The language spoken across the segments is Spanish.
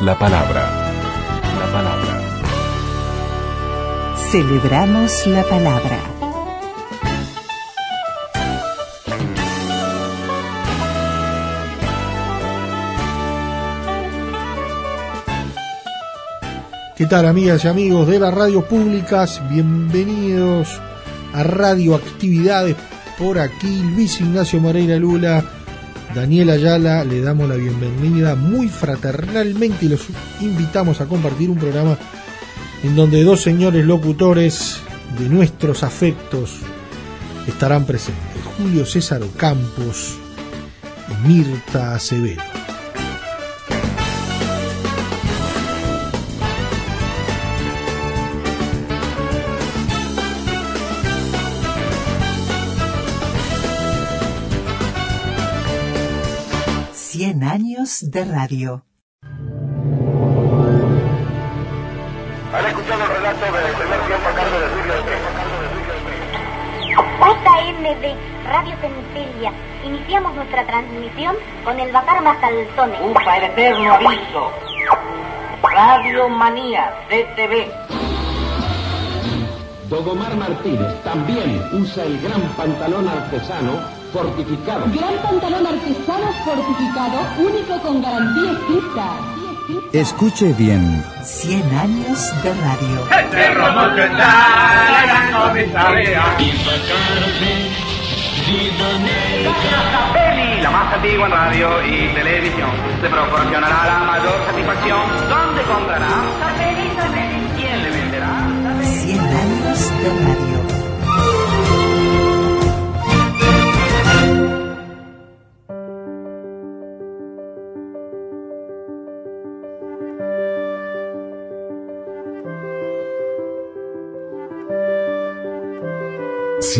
La palabra. La palabra. Celebramos la palabra. ¿Qué tal amigas y amigos de las radio públicas? Bienvenidos a Radioactividades por aquí. Luis Ignacio Moreira Lula, Daniel Ayala, le damos la bienvenida muy fraternalmente y los invitamos a compartir un programa en donde dos señores locutores de nuestros afectos estarán presentes. Julio César Campos y Mirta Acevedo. De radio. ¿Han escuchado el relato del primer tiempo a cargo de Julio JMD, Radio Centelia. Iniciamos nuestra transmisión con el Bacar Mascalzones. Ufa, el eterno aviso. Radio Manía, CTV. Dogomar Martínez también usa el gran pantalón artesano fortificado. Gran pantalón artesano fortificado, único con garantía estricta. Escuche bien. 100 años de radio. la más antigua en radio y televisión. Se proporcionará la mayor satisfacción. ¿Dónde comprará? ¿Quién le venderá? 100 años de radio.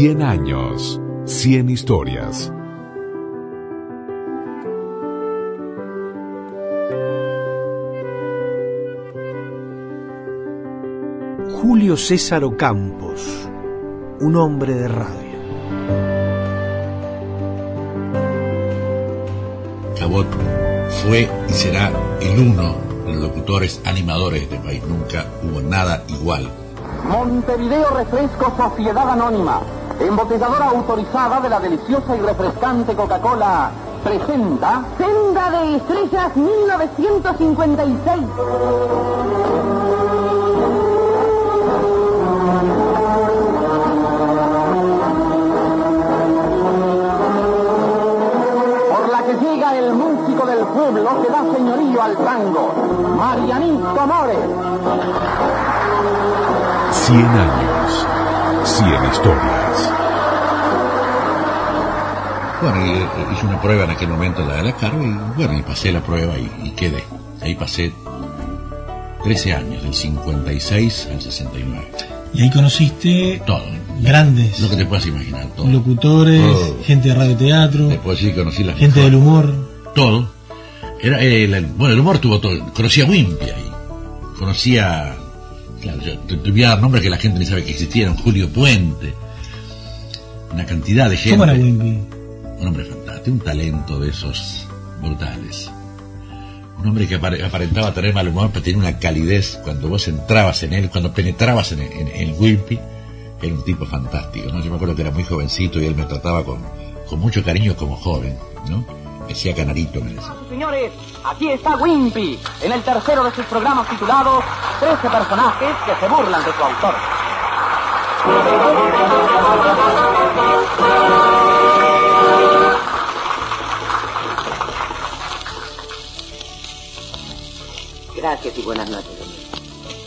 Cien años, cien historias. Julio César Campos, un hombre de radio. Cabot fue y será el uno de los locutores animadores de este país. Nunca hubo nada igual. Montevideo Refresco Sociedad Anónima embotelladora autorizada de la deliciosa y refrescante Coca-Cola, presenta Senda de Estrellas 1956. Por la que llega el músico del pueblo que da señorío al tango, Marianito Mores. Cien años, cien historias. Bueno, y, eh, hice una prueba en aquel momento, la de la Caro, y bueno, y pasé la prueba y, y quedé. Ahí pasé 13 años, del 56 al 69. Y ahí conociste Todo. grandes Lo que te puedas imaginar, todo. locutores, Todo. gente de radioteatro, Te puedo decir que conocí las gente del mejores. humor. Todo. Era, eh, el- bueno, el humor tuvo todo. Conocía a Wimpy ahí. Conocía. Claro, yo te, voy a dar nombres que la gente ni sabe que existieron. Julio Puente. Una cantidad de gente. ¿Cómo era Wimpy? Un hombre fantástico, un talento de esos brutales. Un hombre que apare- aparentaba tener mal humor, pero tenía una calidez cuando vos entrabas en él, cuando penetrabas en, en, en Wimpy, era un tipo fantástico, ¿no? Yo me acuerdo que era muy jovencito y él me trataba con, con mucho cariño como joven, ¿no? Me decía canarito, me decía. Señores, aquí está Wimpy, en el tercero de sus programas titulados 13 personajes que se burlan de su autor. Gracias y buenas noches.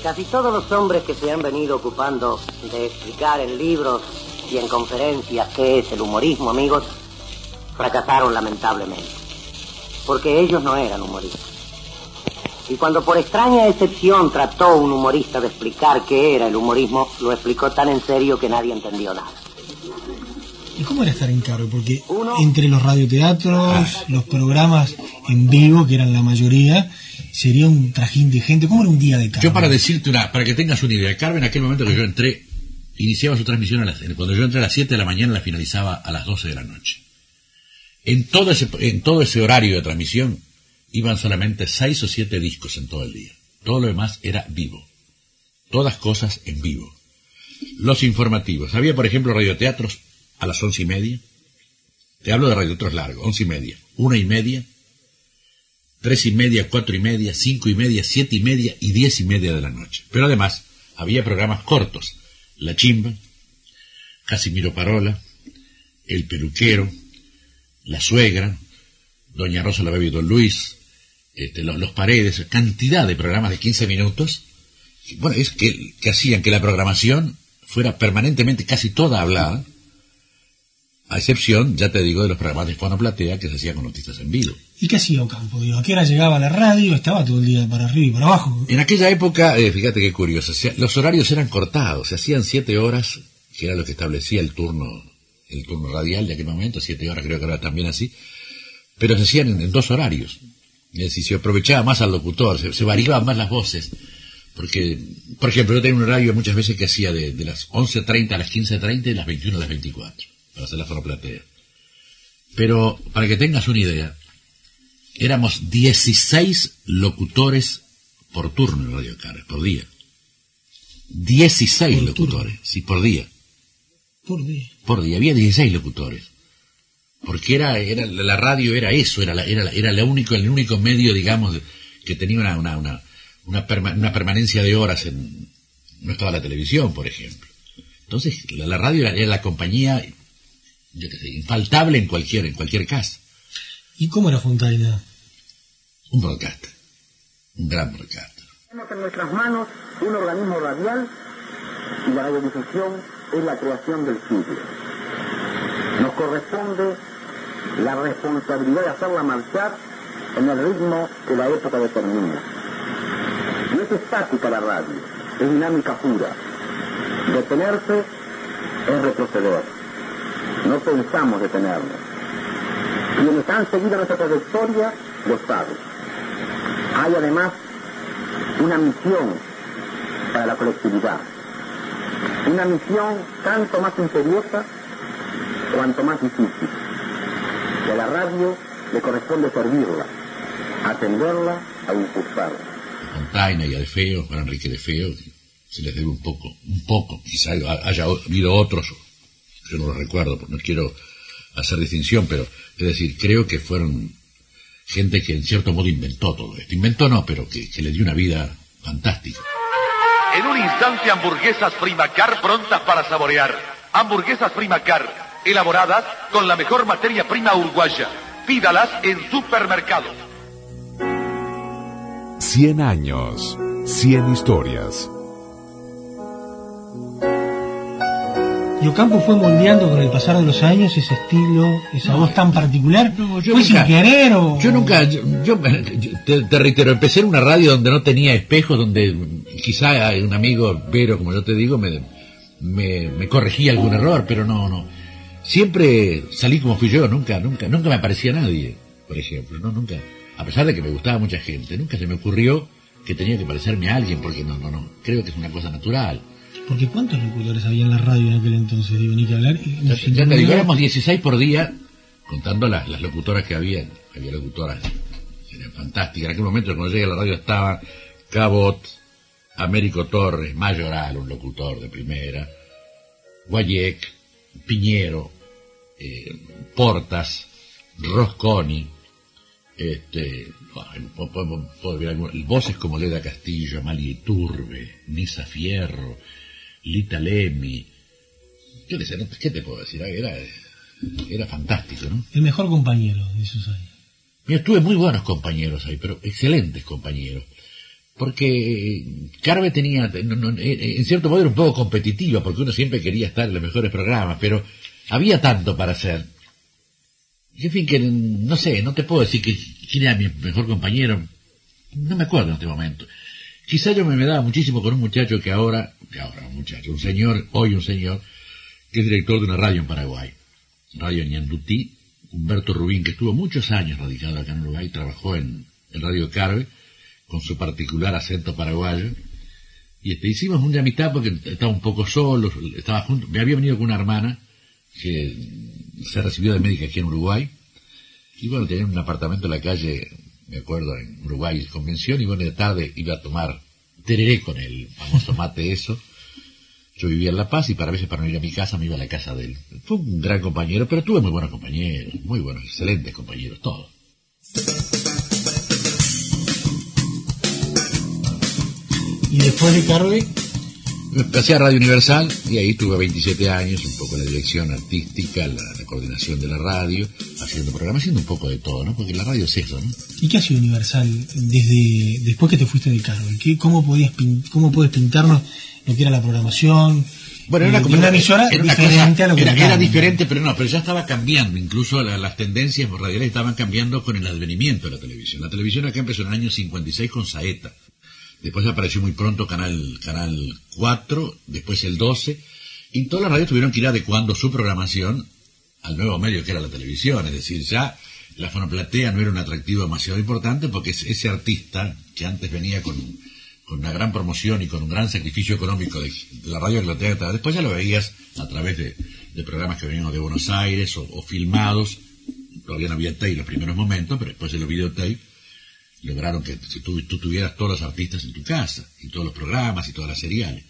Casi todos los hombres que se han venido ocupando de explicar en libros y en conferencias qué es el humorismo, amigos, fracasaron lamentablemente. Porque ellos no eran humoristas. Y cuando por extraña excepción trató un humorista de explicar qué era el humorismo, lo explicó tan en serio que nadie entendió nada. ¿Y cómo era estar en cargo? Porque entre los radioteatros, los programas en vivo, que eran la mayoría, sería un trajín de gente. ¿Cómo era un día de Carmen? Yo para decirte una, para que tengas una idea, Carmen en aquel momento que yo entré, iniciaba su transmisión a las, cuando yo entré a las 7 de la mañana la finalizaba a las 12 de la noche. En todo ese, en todo ese horario de transmisión iban solamente seis o siete discos en todo el día. Todo lo demás era vivo. Todas cosas en vivo. Los informativos. Había, por ejemplo, radioteatros a las once y media. Te hablo de radioteatros largos, once y media, una y media, tres y media, cuatro y media, cinco y media, siete y media y diez y media de la noche. Pero además, había programas cortos. La Chimba, Casimiro Parola, El Peluquero, La Suegra, Doña Rosa la Bebé y Don Luis, este, los, los, Paredes, cantidad de programas de 15 minutos, bueno, es que, que hacían que la programación fuera permanentemente casi toda hablada, a excepción, ya te digo, de los programas de Fonoplatea que se hacían con noticias en vivo. ¿Y qué hacía Ocampo? Digo, ¿A qué hora llegaba la radio? Estaba todo el día para arriba y para abajo. En aquella época, eh, fíjate qué curioso, los horarios eran cortados, se hacían siete horas, que era lo que establecía el turno, el turno radial de aquel momento, siete horas creo que era también así, pero se hacían en, en dos horarios. Es decir, se aprovechaba más al locutor, se, se variaban más las voces. Porque, por ejemplo, yo tenía un horario muchas veces que hacía de, de las 11.30 a las 15.30 y las 21 a las 24, para hacer la fonoplatea. Pero, para que tengas una idea, éramos 16 locutores por turno en Radio Carles, por día. 16 Por locutores, sí, por día. Por día. Por día, había 16 locutores. Porque era, era la radio era eso, era la, era, la- era la único, el único medio, digamos, que tenía una, una, una, una, perma- una permanencia de horas en, no estaba la televisión, por ejemplo. Entonces, la, la radio era, era la compañía, yo qué sé, infaltable en cualquier, en cualquier casa. ¿Y cómo era Fontaina? Un broadcaster. Un gran broadcaster. Tenemos en nuestras manos un organismo radial y la radiodifusión es la creación del siglo. Nos corresponde la responsabilidad de hacerla marchar en el ritmo que la época determina. No es estática la radio, es dinámica pura. Detenerse es retroceder. No pensamos detenernos. Quienes han seguido nuestra trayectoria lo saben. Hay además una misión para la colectividad. Una misión tanto más imperiosa cuanto más difícil. Y a la radio le corresponde servirla, atenderla a impulsarla. Fontaina y Alfeo, Juan Enrique de Feo, se les debe un poco, un poco, quizá haya habido otros, yo no los recuerdo, porque no quiero hacer distinción, pero es decir, creo que fueron gente que en cierto modo inventó todo esto. Inventó no, pero que, que le dio una vida fantástica. En un instante hamburguesas Primacar prontas para saborear. Hamburguesas Primacar, elaboradas con la mejor materia prima uruguaya. Pídalas en supermercados. 100 años, 100 historias. Y Ocampo fue moldeando con el pasar de los años ese estilo, esa voz tan particular. yo ¿Fue sin nunca- querer o...? Yo nunca, yo, yo- yo te, te reitero, empecé en una radio donde no tenía espejos, donde quizá un amigo, Vero, como yo te digo, me, me, me corregía algún error, pero no, no. Siempre salí como fui yo, nunca, nunca, nunca me aparecía nadie, por ejemplo, no, nunca. A pesar de que me gustaba mucha gente, nunca se me ocurrió que tenía que parecerme a alguien, porque no, no, no, creo que es una cosa natural. Porque ¿cuántos locutores había en la radio en aquel entonces? Digo, ni que hablar. y- Ya, te digo, duda- éramos 16 por día, contando las, las locutoras que había. Había locutoras eran fantásticas. En aquel momento, cuando llegué a la radio, estaban Cabot, Américo Torres, Mayoral, un locutor de primera, Guayek, Piñero, eh, Portas, Rosconi, este, voces como Leda Castillo, Amalia Turbe, Nisa Fierro, Lita Lemmy, yo qué sé, no- ¿qué te puedo decir? Era, era fantástico, ¿no? El mejor compañero de esos años. Mira, tuve muy buenos compañeros ahí, pero excelentes compañeros. Porque Carve tenía, no, no, en cierto modo era un poco competitiva, porque uno siempre quería estar en los mejores programas, pero había tanto para hacer. Y en fin, que no sé, no te puedo decir que, quién era mi mejor compañero. no me acuerdo en este momento. Quizá yo me, me daba muchísimo con un muchacho que ahora, que ahora un muchacho, un señor, hoy un señor, que es director de una radio en Paraguay, Radio Ñandutí, Humberto Rubín, que estuvo muchos años radicado acá en Uruguay, trabajó en, el Radio Carve, con su particular acento paraguayo, y este, hicimos una amistad porque estaba un poco solo, estaba junto, me había venido con una hermana que se recibió de médica aquí en Uruguay, y bueno, tenía un apartamento en la calle, me acuerdo, en Uruguay, convención, y bueno, de tarde iba a tomar tereré con el famoso mate eso. Yo vivía en La Paz y para veces para no ir a mi casa me iba a la casa de él. Fue un gran compañero, pero tuve muy buenos compañeros, muy buenos, excelentes compañeros, todos. ¿Y después de Carve? Pasé a Radio Universal y ahí tuve 27 años, un poco la dirección artística, la, coordinación de la radio, haciendo programas, haciendo un poco de todo, ¿no? Porque la radio es eso, ¿no? ¿Y qué ha sido Universal desde después que te fuiste de Carve? ¿Cómo, podías, ¿Cómo puedes pintarnos lo que era la programación? Bueno, era una, emisora diferente a lo que era, era diferente, pero no, pero ya estaba cambiando, incluso las tendencias radiales estaban cambiando con el advenimiento de la televisión. La televisión acá empezó en el año 56 con Saeta Después apareció muy pronto Canal, Canal 4, después el 12, y todas las radios tuvieron que ir adecuando su programación al nuevo medio que era la televisión. Es decir, ya la fonoplatea no era un atractivo demasiado importante porque ese artista que antes venía con, una gran promoción y con un gran sacrificio económico de, la radio que después ya lo veías a través de, programas que venían de Buenos Aires o, filmados. Todavía no había tape en los primeros momentos, pero después de los videotape lograron que tú, tuvieras todos los artistas en tu casa, y todos los programas y todas las seriales.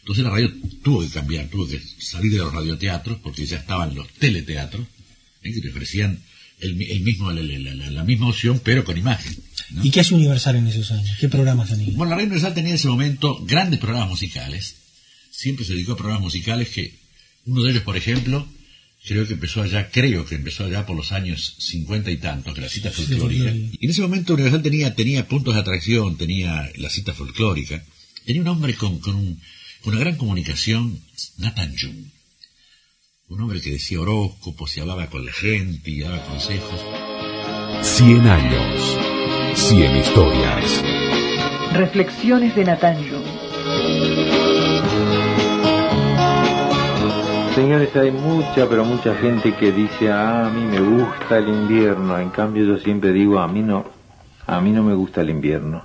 Entonces la radio tuvo que cambiar, tuvo que salir de los radioteatros, porque ya estaban los teleteatros, ¿eh? que te ofrecían el, mismo, la, misma opción, pero con imagen. ¿Y qué hace Universal en esos años? ¿Qué programas tenía? Bueno, la radio Universal tenía en ese momento grandes programas musicales. Siempre se dedicó a programas musicales que, uno de ellos, por ejemplo, creo que empezó allá, creo que empezó allá por los años cincuenta y tantos, que la cita folclórica. y en ese momento Universal tenía, tenía puntos de atracción, tenía la cita folclórica, tenía un hombre con, con, una gran comunicación, Nathan Jung. Un hombre que decía horóscopos y hablaba con la gente y daba consejos. Cien años, cien historias. Reflexiones de Nathan Jung. Señores, hay mucha, pero mucha gente que dice, ah, a mí me gusta el invierno. En cambio, yo siempre digo, a mí no, a mí no me gusta el invierno.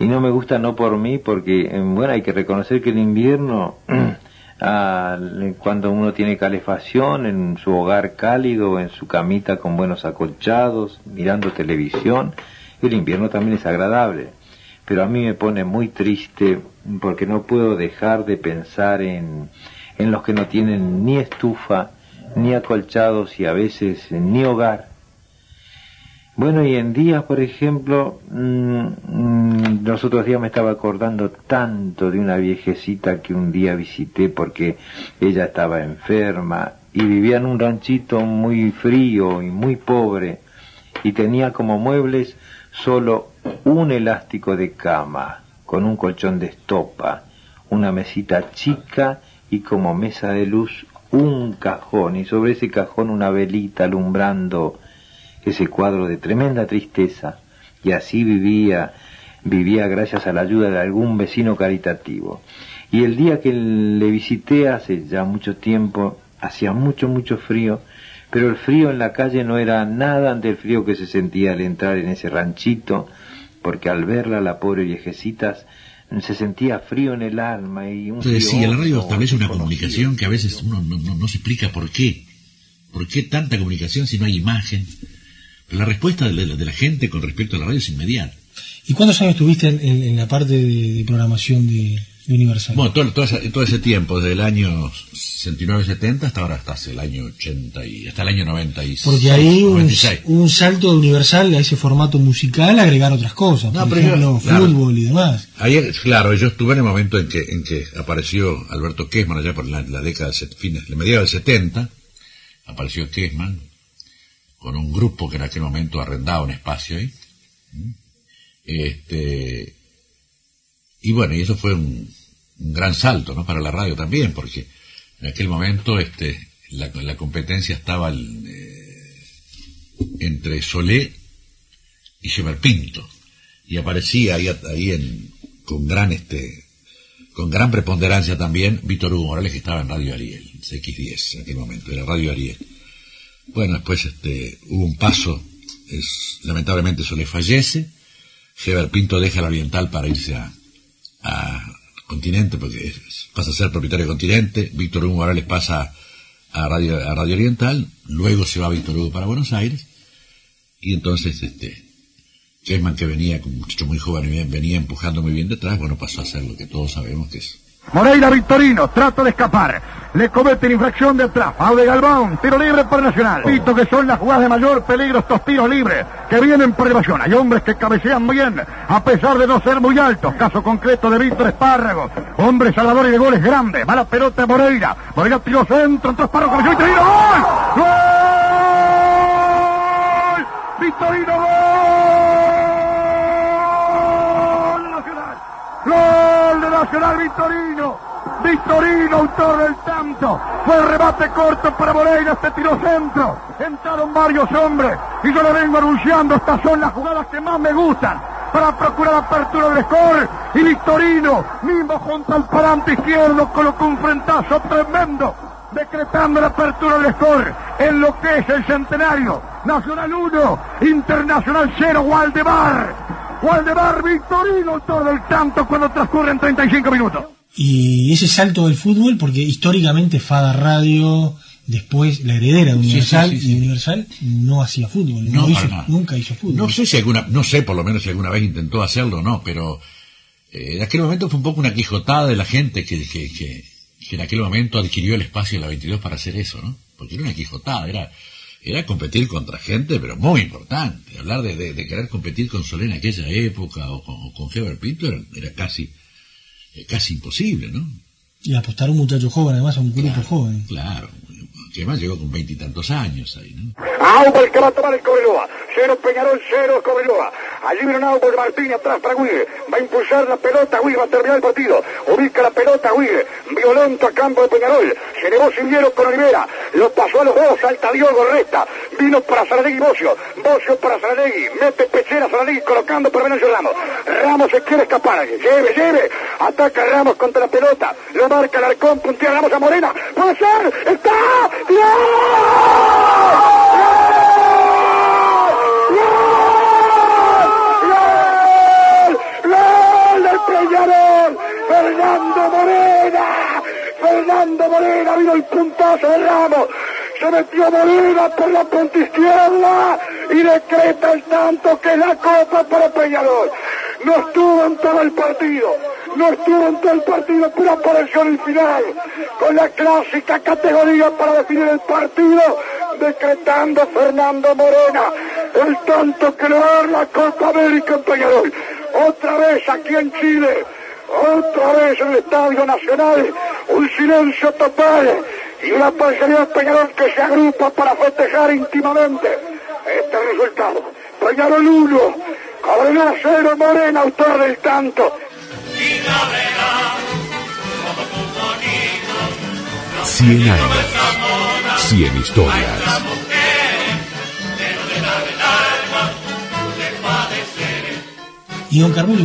Y no me gusta no por mí, porque, eh, bueno, hay que reconocer que el invierno, cuando uno tiene calefacción en su hogar cálido, en su camita con buenos acolchados, mirando televisión, el invierno también es agradable. Pero a mí me pone muy triste porque no puedo dejar de pensar en en los que no tienen ni estufa, ni acolchados y a veces ni hogar. Bueno, y en días, por ejemplo, mm, mm, los otros días me estaba acordando tanto de una viejecita que un día visité porque ella estaba enferma y vivía en un ranchito muy frío y muy pobre y tenía como muebles solo un elástico de cama con un colchón de estopa, una mesita chica y como mesa de luz un cajón y sobre ese cajón una velita alumbrando ese cuadro de tremenda tristeza. Y así vivía vivía gracias a la ayuda de algún vecino caritativo. Y el día que le visité hace ya mucho tiempo hacía mucho mucho frío pero el frío en la calle no era nada ante el frío que se sentía al entrar en ese ranchito porque al verla la pobre viejecita se sentía frío en el alma y un Entonces, sí, la radio establece una comunicación que a veces uno no, se explica por qué. ¿Por qué tanta comunicación si no hay imagen? la respuesta de la, gente con respecto a la radio es inmediata. ¿Y cuántos años tuviste en la parte de programación de, Universal. Bueno, todo, todo, ese, tiempo, desde el año 69-70 hasta ahora, hasta el año 80 y hasta el año 96. Porque ahí un, un, salto de Universal a ese formato musical agregar otras cosas, por ejemplo, fútbol y demás. Ahí, claro, yo estuve en el momento en que, en que apareció Alberto Kessman allá por la, década de fines, de mediados del 70, apareció Kessman con un grupo que en aquel momento arrendaba un espacio ahí. Este, y bueno, y eso fue un, gran salto, ¿no? Para la radio también, porque en aquel momento, este, la, competencia estaba eh, entre Solé y Pinto y aparecía ahí, ahí en, con gran este con gran preponderancia también Víctor Hugo Morales que estaba en Radio Ariel, CX10 en aquel momento, era Radio Ariel. Bueno, después este, hubo un paso, es, lamentablemente eso le fallece, Heber Pinto deja el Oriental para irse a, a Continente, porque pasa a ser propietario de Continente, Víctor Hugo Morales pasa a Radio, a Radio Oriental, luego se va Víctor Hugo para Buenos Aires, y entonces este, Kessman, que venía un muchacho muy joven venía empujando muy bien detrás, bueno, pasó a ser lo que todos sabemos que es. Moreira Victorino, trata de escapar. Le comete la infracción de atrás. Aude Galván, tiro libre para Nacional. Visto que son las jugadas de mayor peligro estos tiros libres que vienen por elevación. Hay hombres que cabecean bien, a pesar de no ser muy altos. Caso concreto de Víctor Espárrago. Hombre salvador y de goles grandes. Mala pelota de Moreira. Moreira tiro centro, entró Espárrago, cabeceó y tiro. ¡Gol! ¡Gol! Victorino, gol! Nacional. Gol de Nacional Victorino. Victorino, autor del tanto. Fue el remate corto para Moreira, este tiro centro. Entraron varios hombres y yo lo vengo anunciando. Estas son las jugadas que más me gustan para procurar apertura del score. Y Victorino, mismo junto al parante izquierdo, colocó un frentazo tremendo. Decretando la apertura del score en lo que es el centenario. Nacional 1, Internacional 0, Waldemar. Waldemar Victorino, autor del tanto cuando transcurren 35 minutos. Y ese salto del fútbol, porque históricamente Fada Radio, después la heredera de Universal, Sí, sí, sí, sí. y Universal no hacía fútbol, no, hizo- nunca hizo fútbol. No sé si alguna, no sé por lo menos si alguna vez intentó hacerlo o no, pero eh, en aquel momento fue un poco una quijotada de la gente que, que, que, que en aquel momento adquirió el espacio de la 22 para hacer eso, ¿no? Porque era una quijotada, era, era competir contra gente, pero muy importante. Hablar de, de, de querer competir con Solé en aquella época o con, o con Heber Pinto era, era casi, eh, casi imposible, ¿no? Y apostar a un muchacho joven, además a un grupo joven. Claro, que además llegó con veintitantos años ahí, ¿no? Auba el que va a tomar el Cobreloa. Cero Peñarol, cero Cobreloa. Allí viene un Auba de Martín atrás para Guille. Va a impulsar la pelota, Guille va a terminar el partido. Ubica la pelota, Guille. Violento a campo de Peñarol. Se elevó Silviero con Olivera. Lo pasó a los dos, salta Diogo, resta. Vino para Saladegui Bocio. Bocio para Saladegui. Mete Pechera Saladegui colocando para Venancio Ramos. Ramos se quiere escapar. Lleve, lleve. Ataca Ramos contra la pelota. Lo marca el arcón, puntea Ramos a Morena. ¡Puede ser! ¡Está! ¡Fernando Morena! ¡Fernando Morena! Vino el puntazo de Ramos. Se metió Morena por la punta izquierda y decreta el tanto que la copa para Peñarol. No estuvo en todo el partido. No estuvo en todo el partido, pero apareció en el final. Con la clásica categoría para definir el partido, decretando Fernando Morena el tanto que la Copa América en Peñarol. Otra vez aquí en Chile, otra vez en el Estadio Nacional, un silencio total y una parcialidad de Peñarol que se agrupa para festejar íntimamente este resultado. Peñarol 1, Cobreloa 0, Morena, autor del tanto. Cien años. Cien historias. Y don Carmelo.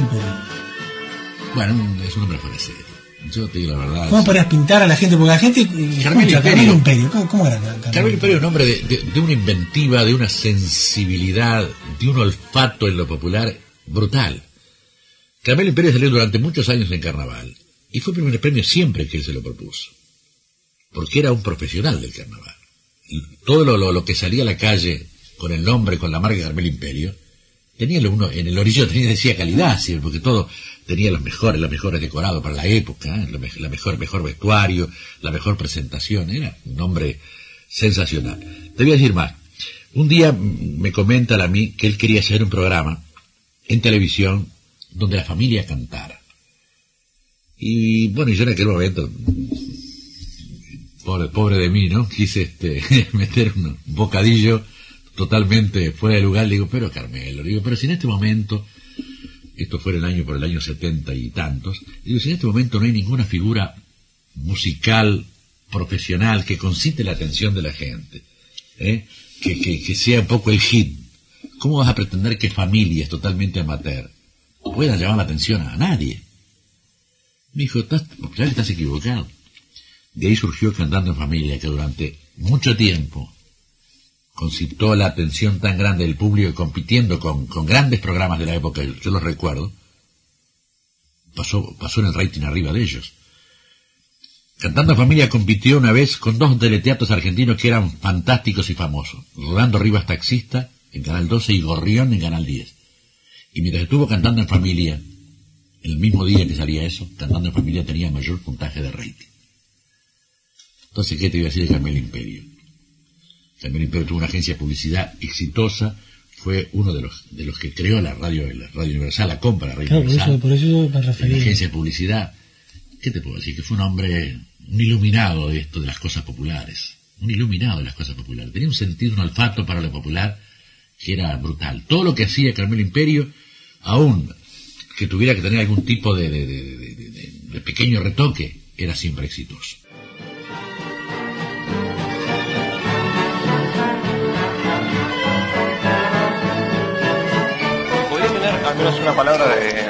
Bueno, es un hombre fuera de serie. Yo te digo la verdad. ¿Cómo podrías pintar a la gente? Porque la gente. Carmelo Imperio. Carmelo Imperio. ¿Cómo, cómo era Carmelo? Carmelo Imperio es un hombre de, de- de una inventiva, de una sensibilidad, de un olfato en lo popular brutal. Carmelo Imperio salió durante muchos años en carnaval y fue primer premio siempre que él se lo propuso, porque era un profesional del carnaval. Y todo lo, lo- lo que salía a la calle con el nombre, con la marca Carmelo Imperio, tenía lo uno, en el orillo tenía, decía calidad, siempre, porque todo tenía los mejores, los mejores decorados para la época, ¿eh? la, me- la mejor, mejor vestuario, la mejor presentación, era un hombre sensacional. Te voy a decir más. Un día me comenta a mí que él quería hacer un programa en televisión donde la familia cantara. Y bueno, yo en aquel momento, pobre, pobre de mí, ¿no? Quise este, meter un bocadillo totalmente fuera de lugar. Le digo, pero Carmelo, le digo, pero si en este momento, esto fue el año por el año setenta y tantos, digo, si en este momento no hay ninguna figura musical, profesional, que concite la atención de la gente, ¿eh? que, que, que sea un poco el hit, ¿cómo vas a pretender que familias totalmente amateur puedan llamar la atención a nadie. Me dijo, estás, ya estás equivocado. De ahí surgió Cantando en Familia, que durante mucho tiempo concitó la atención tan grande del público compitiendo con, grandes programas de la época, yo los recuerdo, pasó, pasó en el rating arriba de ellos. Cantando Familia compitió una vez con dos teleteatros argentinos que eran fantásticos y famosos. Rolando Rivas Taxista en Canal 12 y Gorrión en Canal 10. Y mientras estuvo cantando en familia, el mismo día que salía eso, cantando en familia tenía mayor puntaje de rating. Entonces, ¿qué te iba a decir de Carmelo Imperio? Carmelo Imperio tuvo una agencia de publicidad exitosa, fue uno de los de los que creó la radio, la radio universal, la compra la radio Claro, por universal. eso, por eso me refería. La agencia de publicidad. ¿Qué te puedo decir? Que fue un hombre, un iluminado de esto, de las cosas populares. Un iluminado de las cosas populares. Tenía un sentido, un olfato para lo popular que era brutal. Todo lo que hacía Carmelo Imperio, aún que tuviera que tener algún tipo de- de- de- de pequeño retoque, era siempre exitoso. Una palabra de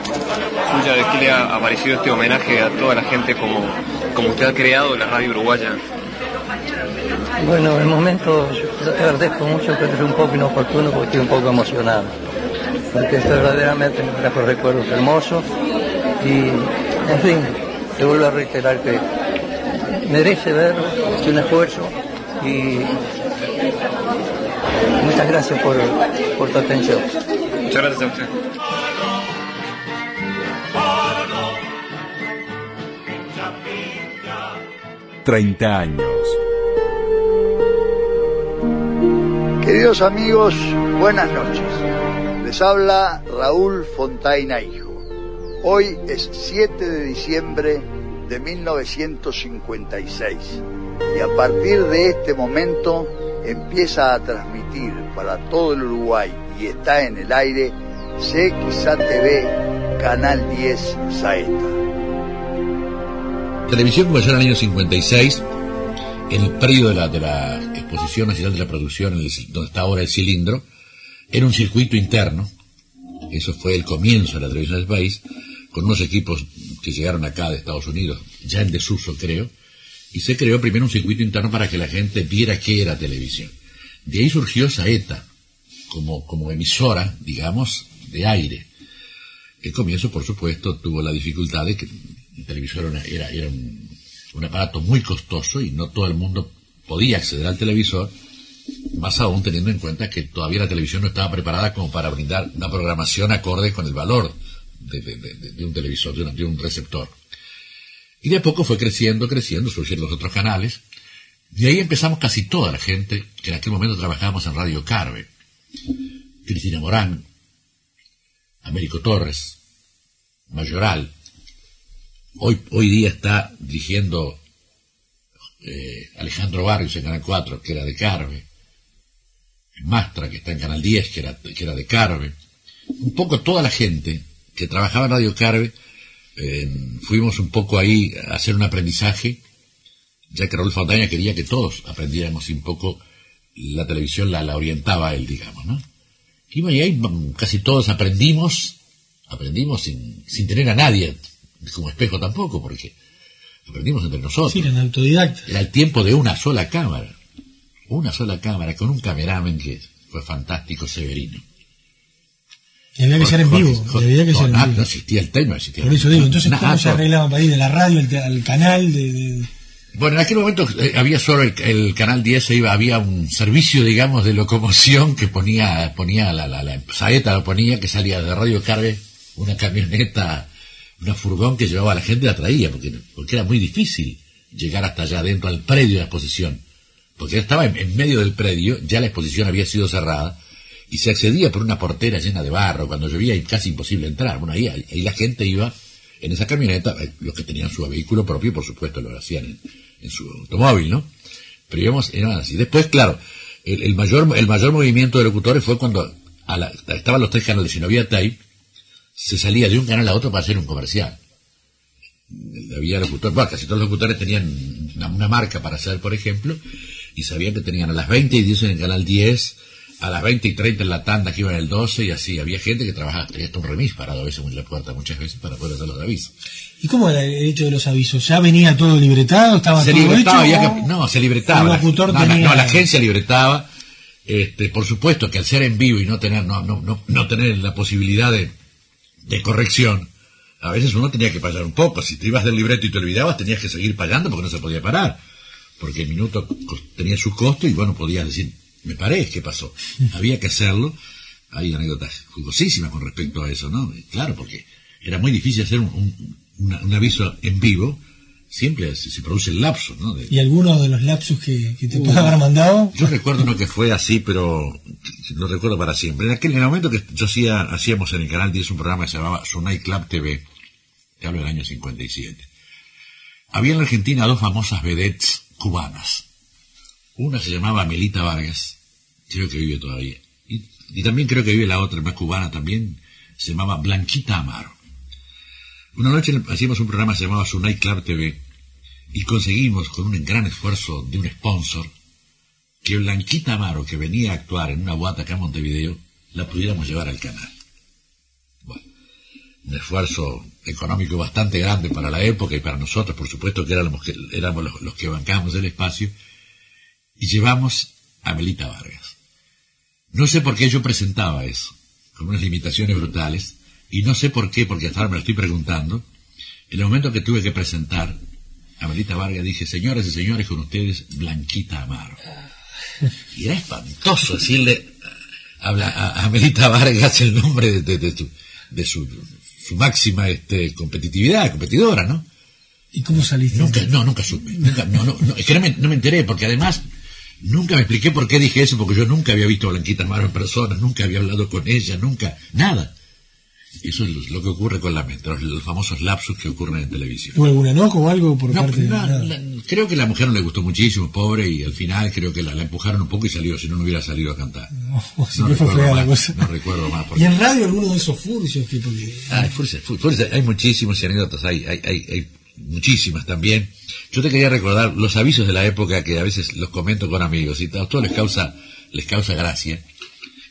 suya de qué le ha parecido este homenaje a toda la gente como, como usted ha creado la radio uruguaya? Bueno, el momento yo te agradezco mucho, pero es un poco inoportuno porque estoy un poco emocionado. Porque es verdaderamente me trajo recuerdos hermosos y, en fin, te vuelvo a reiterar que merece verlo, es un esfuerzo y muchas gracias por, por tu atención. Muchas gracias a usted. 30 años. Queridos amigos, buenas noches. Les habla Raúl Fontaina Hijo. Hoy es 7 de diciembre de 1956 y a partir de este momento empieza a transmitir para todo el Uruguay y está en el aire CXA TV Canal 10 Saeta. Televisión comenzó en el año 56, en el predio de la, de la Exposición Nacional de la Producción, donde está ahora el cilindro, era un circuito interno, eso fue el comienzo de la televisión del país, con unos equipos que llegaron acá de Estados Unidos, ya en desuso creo, y se creó primero un circuito interno para que la gente viera qué era televisión. De ahí surgió Saeta, como, como emisora, digamos, de aire. El comienzo, por supuesto, tuvo la dificultad de que el televisor era, un, aparato muy costoso y no todo el mundo podía acceder al televisor, más aún teniendo en cuenta que todavía la televisión no estaba preparada como para brindar una programación acorde con el valor de, de- de- de- de un televisor, de, de un receptor. Y de a poco fue creciendo, creciendo, surgieron los otros canales, y ahí empezamos casi toda la gente que en aquel momento trabajábamos en Radio Carve. Cristina Morán, Américo Torres, Mayoral. Hoy, hoy día está dirigiendo eh, Alejandro Barrios en Canal 4, que era de Carve. Mastra, que está en Canal 10, que era, que era de Carve. Un poco toda la gente que trabajaba en Radio Carve, eh, fuimos un poco ahí a hacer un aprendizaje, ya que Raúl Fontaña quería que todos aprendiéramos un poco la televisión, la, la orientaba a él, digamos, ¿no? Y y ahí casi todos aprendimos, aprendimos sin, sin tener a nadie como espejo tampoco, porque aprendimos entre nosotros. Sí, eran autodidactas. Era el tiempo de una sola cámara. Una sola cámara, con un cameraman que fue fantástico, Severino. Y había que ser en vivo. Jorge- había que no, ser en vivo. no existía el tema, existía Por eso digo, entonces, ¿cómo se todo. arreglaba para ir de la radio al, canal? De, de- Bueno, en aquel momento eh, había solo el, el canal 10, se iba, había un servicio, digamos, de locomoción que ponía, ponía la, la, la saeta lo ponía, que salía de Radio Carve, una camioneta, una furgón que llevaba a la gente la traía, porque, porque era muy difícil llegar hasta allá adentro al predio de la exposición. Porque estaba en, medio del predio, ya la exposición había sido cerrada, y se accedía por una portera llena de barro, cuando llovía y casi imposible entrar. Bueno, ahí, ahí la gente iba en esa camioneta, eh, los que tenían su vehículo propio, por supuesto, lo hacían en, su automóvil, ¿no? Pero íbamos, eran así. Después, claro, el, el mayor, el mayor movimiento de locutores fue cuando a la- estaban los tres canales y no había se salía de un canal a otro para hacer un comercial. Había locutores, bueno, casi todos los locutores tenían una, una marca para hacer, por ejemplo, y sabían que tenían a las 20 y 10 en el canal 10, a las 20 y 30 en la tanda que iba en el 12 y así. Había gente que trabajaba, tenía hasta un remis parado a veces en la puerta muchas veces para poder hacer los avisos. ¿Y cómo era el hecho de los avisos? ¿Ya venía todo libretado? ¿Estaba se todo libretaba, hecho? había que- no, se libretaba. El La- no, tenía- no, la agencia libretaba. Este, por supuesto que al ser en vivo y no tener, no, no, no, no tener la posibilidad de, de corrección, a veces uno tenía que pagar un poco. Si te ibas del libreto y te olvidabas, tenías que seguir pagando porque no se podía parar. Porque el minuto tenía su costo y bueno, podías decir, me paré, ¿qué pasó? Había que hacerlo. Hay anécdotas jugosísimas con respecto a eso, ¿no? Claro, porque era muy difícil hacer un, un aviso en vivo. Siempre se, se produce el lapso, ¿no? De- ¿Y alguno de los lapsus que, que te Uh. puede haber mandado? yo recuerdo uno que fue así, pero lo recuerdo para siempre. En aquel en el momento que yo hacía, hacíamos en el canal 10 un programa que se llamaba Sunay Club TV, que hablo del año 57. Había en la Argentina dos famosas vedettes cubanas. Una se llamaba Melita Vargas, creo que vive todavía. Y, y también creo que vive la otra, más cubana también, se llamaba Blanquita Amaro. Una noche hacíamos un programa se llamaba Sunay Club TV y conseguimos con un gran esfuerzo de un sponsor que Blanquita Amaro, que venía a actuar en una boata acá en Montevideo, la pudiéramos llevar al canal. Bueno, un esfuerzo económico bastante grande para la época y para nosotros, por supuesto que éramos, que, éramos los, los que bancábamos el espacio, y llevamos a Melita Vargas. No sé por qué yo presentaba eso, con unas limitaciones brutales, y no sé por qué, porque hasta ahora me lo estoy preguntando, en el momento que tuve que presentar a Melita Vargas, dije, señoras y señores, con ustedes, Blanquita Amaro. Y era espantoso decirle a, Melita Vargas el nombre de, de, de, su, de su, su, máxima este, competitividad, competidora, ¿no? ¿Y cómo saliste? Nunca, no, nunca supe. Nunca, no, no, no, es que no me, no me enteré, porque además nunca me expliqué por qué dije eso, porque yo nunca había visto a Blanquita Amaro en persona, nunca había hablado con ella, nunca, nada. Eso es lo que ocurre con la mente, los, los famosos lapsus que ocurren en televisión. ¿Hubo algún enojo o algo por No, parte de no, la- creo que la mujer no le gustó muchísimo, pobre, y al final creo que la, la empujaron un poco y salió, si no, no hubiera salido a cantar. O si No recuerdo más, cosa. no recuerdo más. ¿Y porque- en radio alguno de esos furcios que porque Ay, furcia, fu- furcia, hay muchísimos anécdotas, hay, hay, hay, hay muchísimas también. Yo te quería recordar los avisos de la época que a veces los comento con amigos y todo, todo les causa, les causa gracia.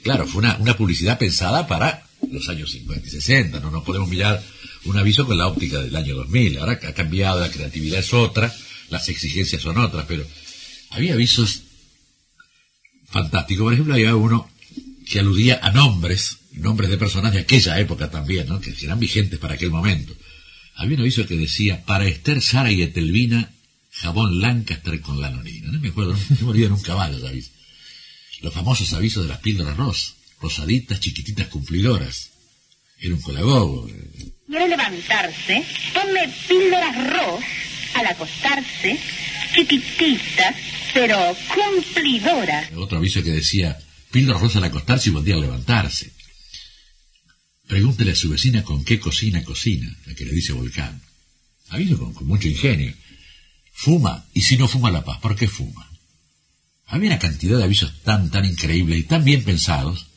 Claro, fue una, una publicidad pensada para los años 50 y 60, no nos podemos mirar un aviso con la óptica del año 2000. Ahora ha cambiado, la creatividad es otra, las exigencias son otras, pero había avisos fantásticos. Por ejemplo, había uno que aludía a nombres, nombres de personas de aquella época también, ¿no? que eran vigentes para aquel momento. Había un aviso que decía, para Esther, Sara y Etelvina, jabón Lancaster con lanolina. No me acuerdo, no me olvido nunca más los avisos. Los famosos avisos de las píldoras ros, rosaditas, chiquititas, cumplidoras. Era un colagogo. Quiere levantarse, tome píldoras ros al acostarse, chiquititas, pero cumplidoras. Otro aviso que decía, píldoras ros al acostarse y buen día al levantarse. Pregúntele a su vecina con qué cocina cocina, la que le dice Volcán. Aviso con, con mucho ingenio. Fuma, y si no fuma la paz, ¿por qué fuma? Había una cantidad de avisos tan, tan increíbles y tan bien pensados,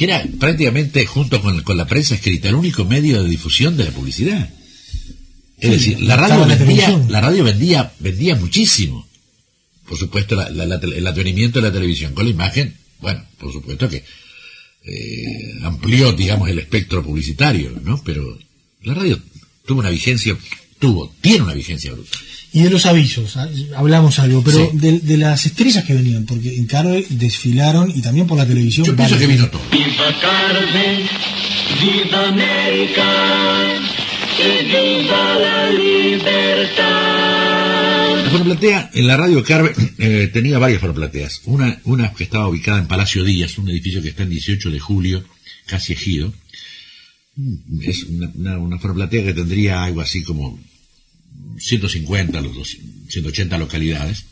que era prácticamente, junto con, con la prensa escrita, el único medio de difusión de la publicidad. Es decir, la radio la vendía, la radio vendía, vendía muchísimo. Por supuesto, la- la- el advenimiento de la televisión con la imagen, bueno, por supuesto que eh, amplió, digamos, el espectro publicitario, ¿no? Pero la radio tuvo una vigencia, tuvo, tiene una vigencia brutal. Y de los avisos, ah, hablamos algo, pero Sí. de, de las estrellas que venían, porque en Carve desfilaron y también por la televisión. Yo pienso que vino todo. Viva Carmen, viva América, y viva la libertad. La fonoplatea, en la radio Carve, eh, tenía varias fonoplateas. Una, una que estaba ubicada en Palacio Díaz, un edificio que está en 18 de julio, casi ejido. Mm, Es una, una, una fonoplatea que tendría algo así como 150, los dos- 180 localidades.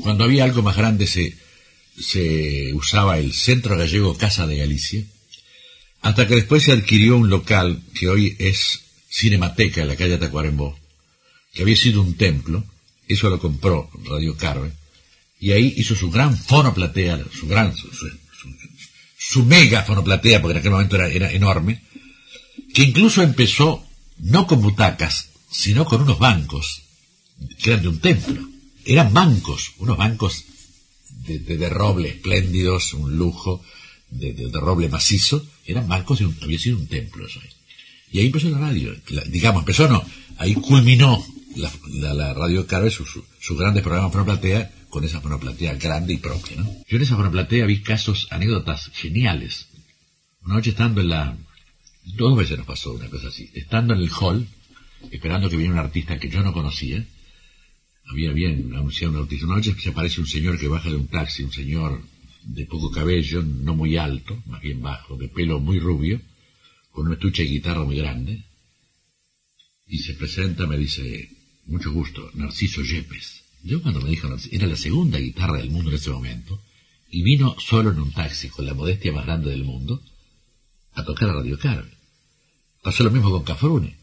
Cuando había algo más grande se, se usaba el Centro Gallego Casa de Galicia, hasta que después se adquirió un local que hoy es Cinemateca en la calle Tacuarembó, que había sido un templo, eso lo compró Radio Carve, y ahí hizo su gran fonoplatea, su gran, su, mega fonoplatea, porque en aquel momento era enorme, que incluso empezó no con butacas, sino con unos bancos, que eran de un templo. Eran bancos, unos bancos de, de, roble espléndidos, un lujo de, de, roble macizo, eran marcos de un, había sido un templo eso. Y ahí empezó la radio, la- digamos, empezó no, ahí culminó la, la, radio Carve sus su, grandes programas monoplatea con esa monoplatea grande y propia, ¿no? Yo en esa monoplatea vi casos, anécdotas geniales. Una noche estando en la, dos veces nos pasó una cosa así, estando en el hall, esperando que viniera un artista que yo no conocía, había bien anunciado un artista. Una noche se aparece un señor que baja de un taxi, un señor de poco cabello, no muy alto, más bien bajo, de pelo muy rubio, con un estuche de guitarra muy grande, y se presenta, me dice, mucho gusto, Narciso Yepes. Yo cuando me dijo, Narciso, era la segunda guitarra del mundo en ese momento, y vino solo en un taxi, con la modestia más grande del mundo, a tocar a Radio Carve. Pasó lo mismo con Cafrune.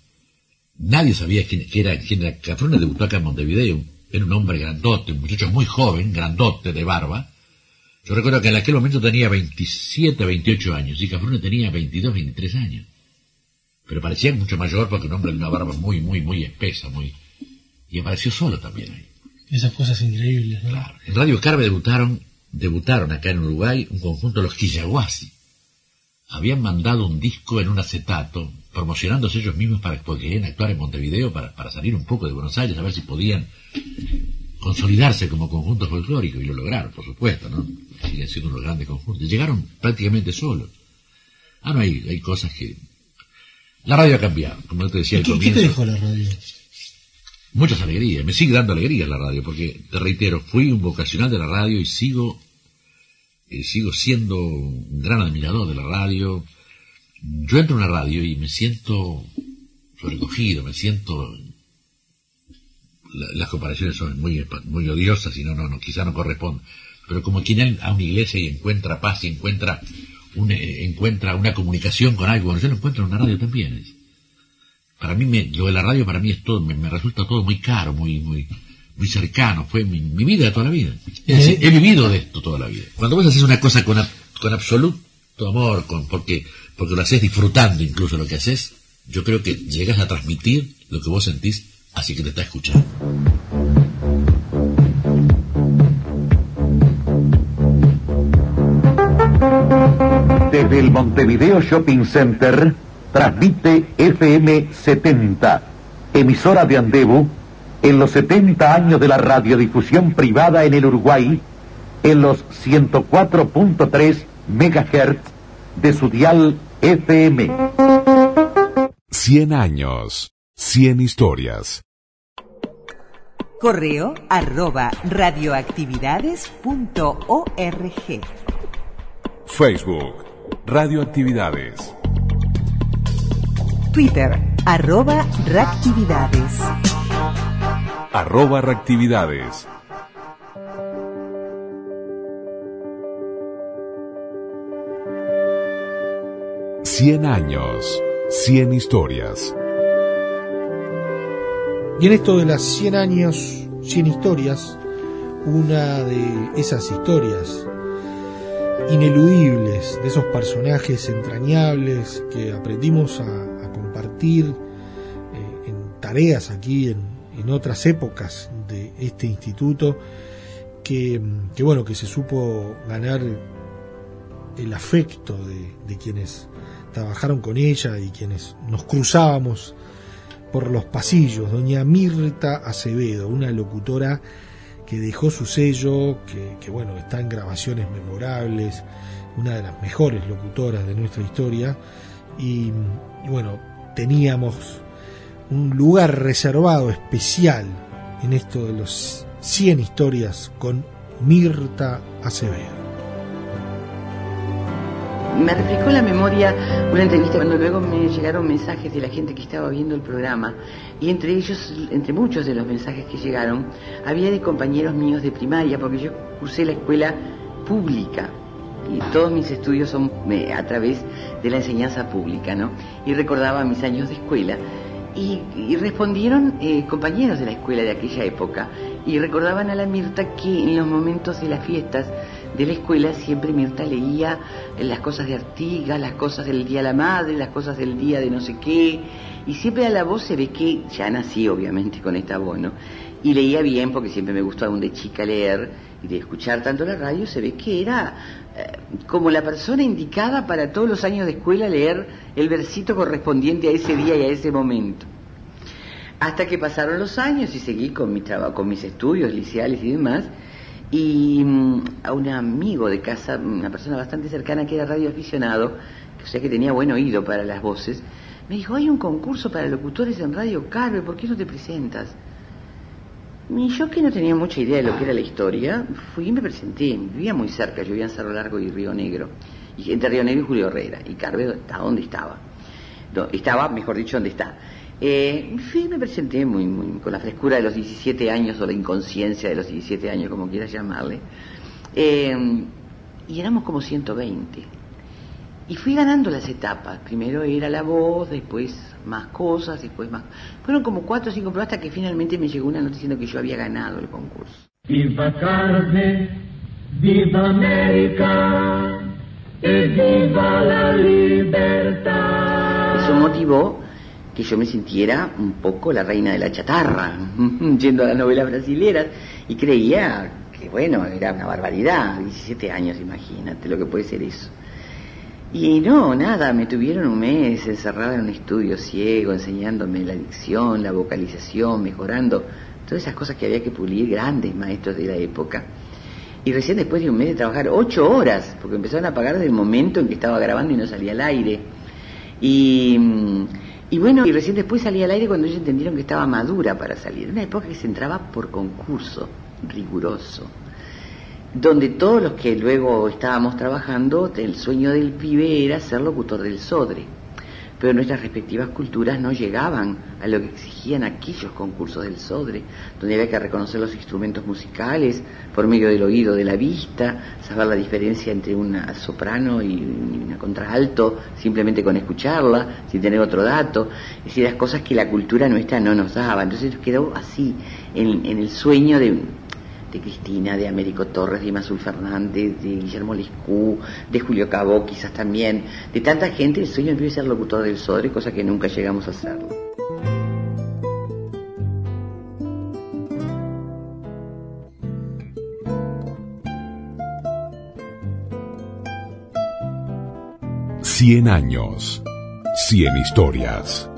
Nadie sabía quién, quién era, quién era Cafrune, debutó acá en Montevideo, era un hombre grandote, un muchacho muy joven, grandote, de barba. Yo recuerdo que en aquel momento tenía 27, 28 años, y Cafrune tenía 22, 23 años. Pero parecía mucho mayor porque un hombre de una barba muy, muy, muy espesa, muy... Y apareció solo también ahí. Esas cosas increíbles, ¿no? En Radio Carve debutaron, debutaron acá en Uruguay un conjunto de los Quillaguasi. Habían mandado un disco en un acetato, promocionándose ellos mismos para porque querían actuar en Montevideo para, para salir un poco de Buenos Aires, a ver si podían consolidarse como conjunto folclórico, y lo lograron, por supuesto, ¿no? Siguen siendo unos grandes conjuntos. Llegaron prácticamente solos. Ah, no, hay, hay cosas que... La radio ha cambiado, como te decía al ¿Qué, qué comienzo. te dejó la radio? Muchas alegrías, me sigue dando alegrías la radio, porque te reitero, fui un vocacional de la radio y sigo, eh, sigo siendo un gran admirador de la radio. Yo entro en una radio y me siento sobrecogido, me siento la- las comparaciones son muy, muy odiosas y no, no, no, quizá no corresponden. Pero como quien a una iglesia y encuentra paz y encuentra, un, eh, encuentra una comunicación con algo, bueno, yo lo encuentro en una radio también. es. Para mí, me, lo de la radio para mí es todo, me, me resulta todo muy caro, muy, muy, muy cercano, fue mi, mi vida de toda la vida. Es decir, he vivido de esto toda la vida. Cuando vos haces una cosa con, a- con absoluto amor, con, porque, porque lo haces disfrutando incluso lo que haces, yo creo que llegas a transmitir lo que vos sentís así que te está escuchando. Desde el Montevideo Shopping Center transmite FM 70, emisora de Andebu, en los 70 años de la radiodifusión privada en el Uruguay, en los 104.3 MHz de su dial FM. 100 años, 100 historias. Correo arroba radioactividades.org. Facebook, Radioactividades. Twitter arroba reactividades. Arroba Reactividades. Cien años, 100 historias. Y en esto de las 100 años, 100 historias, una de esas historias ineludibles, de esos personajes entrañables que aprendimos a, compartir eh, en tareas aquí, en, en otras épocas de este instituto, que, que bueno, que se supo ganar el afecto de, de quienes trabajaron con ella y quienes nos cruzábamos por los pasillos, doña Mirta Acevedo, una locutora que dejó su sello, que, que, bueno, está en grabaciones memorables, una de las mejores locutoras de nuestra historia, y, bueno, teníamos un lugar reservado especial en esto de los 100 historias con Mirta Acevedo. Me refrescó la memoria una entrevista cuando luego me llegaron mensajes de la gente que estaba viendo el programa y entre ellos, entre muchos de los mensajes que llegaron, había de compañeros míos de primaria porque yo cursé la escuela pública y todos mis estudios son eh, a través de la enseñanza pública, ¿no? Y recordaba mis años de escuela y, respondieron eh, compañeros de la escuela de aquella época y recordaban a la Mirta que en los momentos de las fiestas de la escuela, siempre Mirta leía las cosas de Artigas, las cosas del Día de la Madre, las cosas del Día de no sé qué, y siempre a la voz se ve que, ya nací obviamente con esta voz, ¿no? Y leía bien porque siempre me gustó aún de chica leer y de escuchar tanto la radio, se ve que era eh, como la persona indicada para todos los años de escuela leer el versito correspondiente a ese día y a ese momento. Hasta que pasaron los años y seguí con mi trabajo, con mis estudios liceales y demás, y mm, a un amigo de casa, una persona bastante cercana que era radioaficionado, que o sea que tenía buen oído para las voces, me dijo, hay un concurso para locutores en Radio Carve, ¿por qué no te presentas? Y yo que no tenía mucha idea de lo que era la historia, fui y me presenté. Vivía muy cerca, yo vivía en Cerro Largo y Río Negro. Y entre Río Negro y Julio Herrera. Y Carve está donde estaba. estaba, mejor dicho, donde está. Eh, y me presenté muy, muy, con la frescura de los 17 años o la inconsciencia de los 17 años, como quieras llamarle. Eh, y éramos como 120. Y fui ganando las etapas. Primero era la voz, después más cosas, después más... Fueron como cuatro o cinco pruebas hasta que finalmente me llegó una noticia diciendo que yo había ganado el concurso. Viva Carmen, viva América, y viva la libertad. Eso motivó que yo me sintiera un poco la reina de la chatarra, yendo a las novelas brasileras, y creía que, bueno, era una barbaridad, 17 años, imagínate lo que puede ser eso. Y no, nada, me tuvieron un mes encerrada en un estudio ciego, enseñándome la dicción, la vocalización, mejorando todas esas cosas que había que pulir, grandes maestros de la época. Y recién después de un mes de trabajar ocho horas, porque empezaron a pagar desde el momento en que estaba grabando y no salía al aire. Y, y bueno, y recién después salía al aire cuando ellos entendieron que estaba madura para salir. Una época que se entraba por concurso, riguroso donde todos los que luego estábamos trabajando, el sueño del pibe era ser locutor del Sodre. Pero nuestras respectivas culturas no llegaban a lo que exigían aquellos concursos del Sodre, donde había que reconocer los instrumentos musicales por medio del oído, de la vista, saber la diferencia entre una soprano y una contralto, simplemente con escucharla, sin tener otro dato. Es decir, las cosas que la cultura nuestra no nos daba. Entonces quedó así, en, en el sueño de, de Cristina, de Américo Torres, de Imazul Fernández, de Guillermo Lescú, de Julio Cabó quizás también, de tanta gente, el sueño de ser locutor del Sodre, cosa que nunca llegamos a hacerlo. Cien años, cien historias.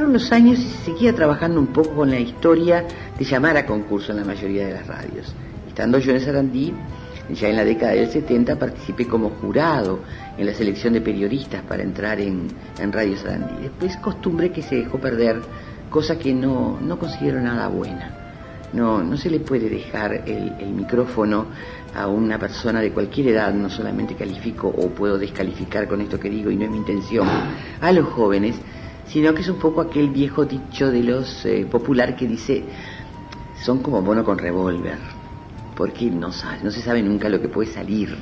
Pasaron los años y se seguía trabajando un poco con la historia de llamar a concurso en la mayoría de las radios. Estando yo en Sarandí, ya en la década del 70 participé como jurado en la selección de periodistas para entrar en, Radio Sarandí. Después costumbre que se dejó perder, cosa que no, no considero nada buena. No, no se le puede dejar el, el, micrófono a una persona de cualquier edad, no solamente califico o puedo descalificar con esto que digo y no es mi intención, a los jóvenes sino que es un poco aquel viejo dicho de los eh, popular que dice son como bono con revólver, porque no, no se sabe nunca lo que puede salir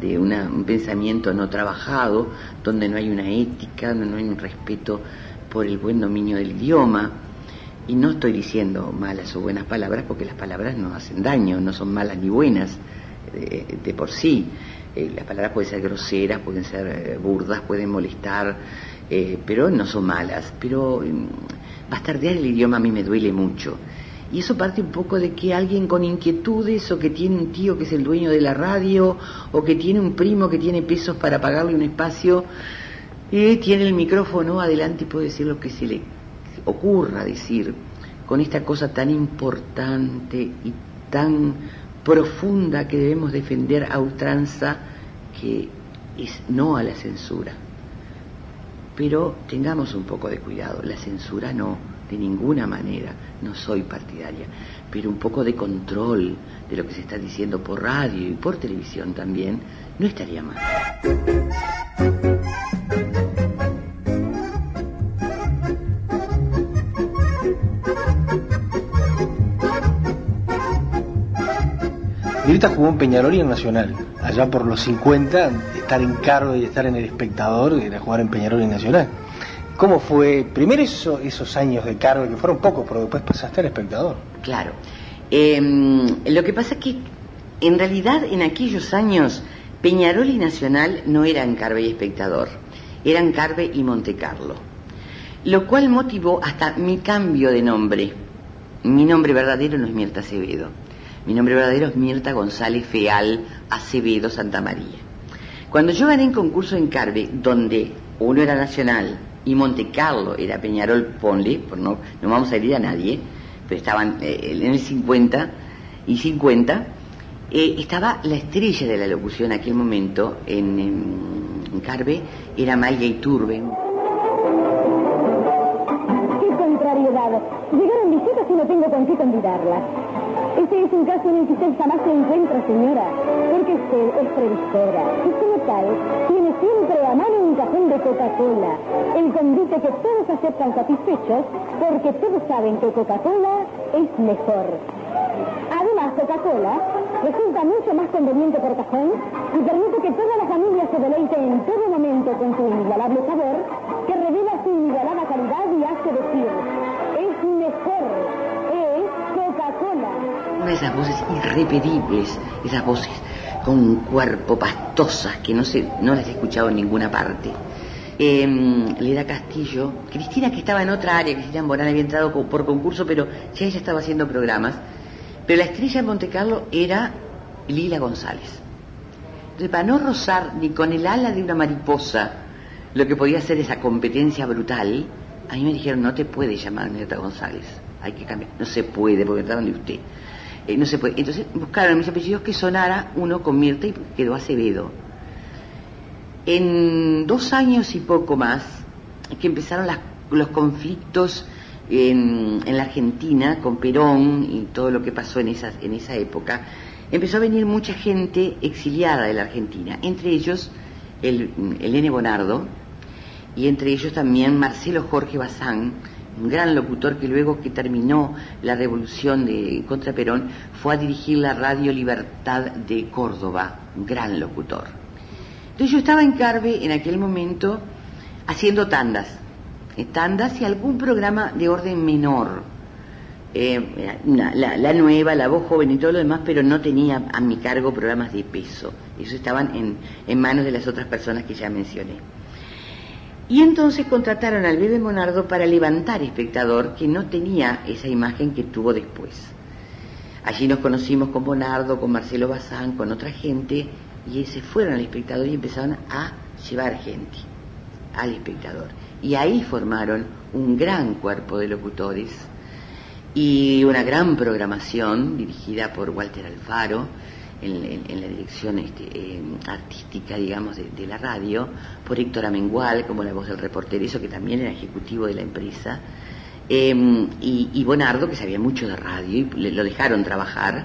de un pensamiento no trabajado, donde no hay una ética, donde no hay un respeto por el buen dominio del idioma. Y no estoy diciendo malas o buenas palabras, porque las palabras no hacen daño, no son malas ni buenas eh, de, por sí. Eh, las palabras pueden ser groseras, pueden ser burdas, pueden molestar, eh, pero no son malas. Pero mm, bastardear el idioma a mí me duele mucho. Y eso parte un poco de que alguien con inquietudes o que tiene un tío que es el dueño de la radio o que tiene un primo que tiene pesos para pagarle un espacio, eh, tiene el micrófono adelante y puede decir lo que se le ocurra decir con esta cosa tan importante y tan profunda que debemos defender a ultranza que es no a la censura pero tengamos un poco de cuidado. La censura no, de ninguna manera, no soy partidaria, pero un poco de control de lo que se está diciendo por radio y por televisión también, no estaría mal. Jugó en Peñarol y en Nacional. Allá por los 50, estar en cargo y estar en el espectador era jugar en Peñarol y Nacional. ¿Cómo fue, primero eso, esos años de cargo, que fueron pocos, pero después pasaste al espectador? Claro. Em, lo que pasa es que, en realidad, en aquellos años, Peñarol y Nacional no eran Carve y Espectador, eran Carve y Montecarlo. Lo cual motivó hasta mi cambio de nombre. Mi nombre verdadero no es Mirta Acevedo. Mi nombre verdadero es Mirta González Feal Acevedo Santa María. Cuando yo gané en concurso en Carve, donde uno era Nacional y Monte Carlo era Peñarol Ponle, por no, no vamos a herir a nadie, pero estaban eh, en el 50 y 50, eh, estaba la estrella de la locución en aquel momento en, en Carve, era Maya Iturbe. ¡Qué contrariedad! Llegaron visitas y no tengo con qué convidarlas. Este es un caso en el que usted jamás se encuentra, señora, porque usted es previsora y como tal tiene siempre a mano un cajón de Coca-Cola, el convite que todos aceptan satisfechos porque todos saben que Coca-Cola es mejor. Además, Coca-Cola resulta mucho más conveniente por cajón y permite que toda la familia se deleite en todo momento con su inigualable sabor, que revela su inigualada calidad y hace decir, Una de esas voces irrepetibles, esas voces con un cuerpo pastosas que no, se, no las he escuchado en ninguna parte. Eh, Leda Castillo, Cristina que estaba en otra área, Cristina Morán había entrado por concurso, pero ya ella estaba haciendo programas. Pero la estrella en Monte Carlo era Lila González. Entonces, para no rozar ni con el ala de una mariposa lo que podía ser esa competencia brutal, a mí me dijeron, no te puedes llamar Mirta González, hay que cambiar. No se puede, porque trataron de usted. Eh, no se puede. Entonces buscaron mis apellidos que sonara uno con Mirta y quedó Acevedo. En dos años y poco más, que empezaron los conflictos en, la Argentina con Perón y todo lo que pasó en, esa época, empezó a venir mucha gente exiliada de la Argentina, entre ellos el. Bonardo y entre ellos también Marcelo Jorge Bazán, un gran locutor que luego que terminó la revolución de, contra Perón fue a dirigir la Radio Libertad de Córdoba, un gran locutor. Entonces yo estaba en Carve en aquel momento haciendo tandas, eh, tandas y algún programa de orden menor. Eh, la, nueva, la voz joven y todo lo demás, pero no tenía a mi cargo programas de peso. Eso estaban en manos de las otras personas que ya mencioné. Y entonces contrataron al Bebe Monardo para levantar espectador que no tenía esa imagen que tuvo después. Allí nos conocimos con Bonardo, con Marcelo Bazán, con otra gente, y se fueron al espectador y empezaron a llevar gente al espectador. Y ahí formaron un gran cuerpo de locutores y una gran programación dirigida por Walter Alfaro en, la dirección este, eh, artística, digamos, de, de la radio, por Héctor Amengual como la voz del reportero, eso que también era ejecutivo de la empresa, eh, y, Bonardo, que sabía mucho de radio, y lo dejaron trabajar,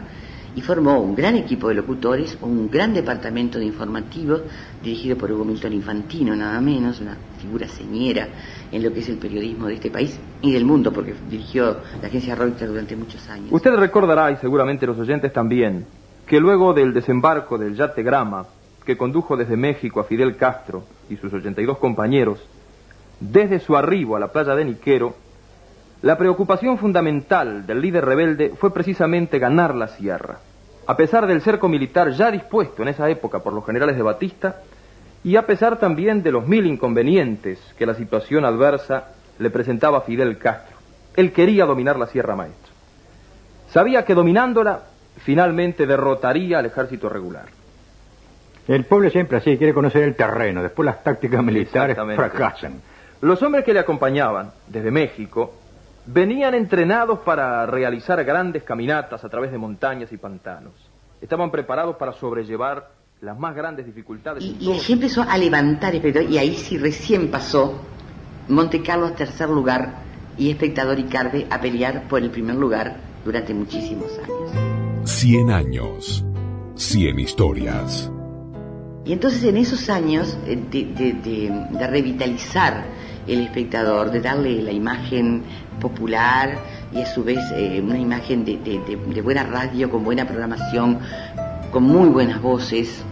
y formó un gran equipo de locutores, un gran departamento de informativos, dirigido por Hugo Milton Infantino, nada menos, una figura señera en lo que es el periodismo de este país y del mundo, porque dirigió la agencia Reuters durante muchos años. Usted recordará, y seguramente los oyentes también, que luego del desembarco del yate Grama, que condujo desde México a Fidel Castro y sus 82 compañeros, desde su arribo a la playa de Niquero, la preocupación fundamental del líder rebelde fue precisamente ganar la sierra, a pesar del cerco militar ya dispuesto en esa época por los generales de Batista, y a pesar también de los mil inconvenientes que la situación adversa le presentaba a Fidel Castro. Él quería dominar la Sierra Maestra. Sabía que dominándola, finalmente derrotaría al ejército regular. El pueblo siempre así, quiere conocer el terreno, después las tácticas militares fracasan. Los hombres que le acompañaban desde México venían entrenados para realizar grandes caminatas a través de montañas y pantanos. Estaban preparados para sobrellevar las más grandes dificultades. en Y allí empezó a levantar y ahí sí recién pasó Monte Carlo a tercer lugar y espectador y Carve a pelear por el primer lugar durante muchísimos años. 100 años. 100 historias. Y entonces en esos años de, revitalizar el espectador, de darle la imagen popular y a su vez eh, una imagen de, buena radio, con buena programación, con muy buenas voces,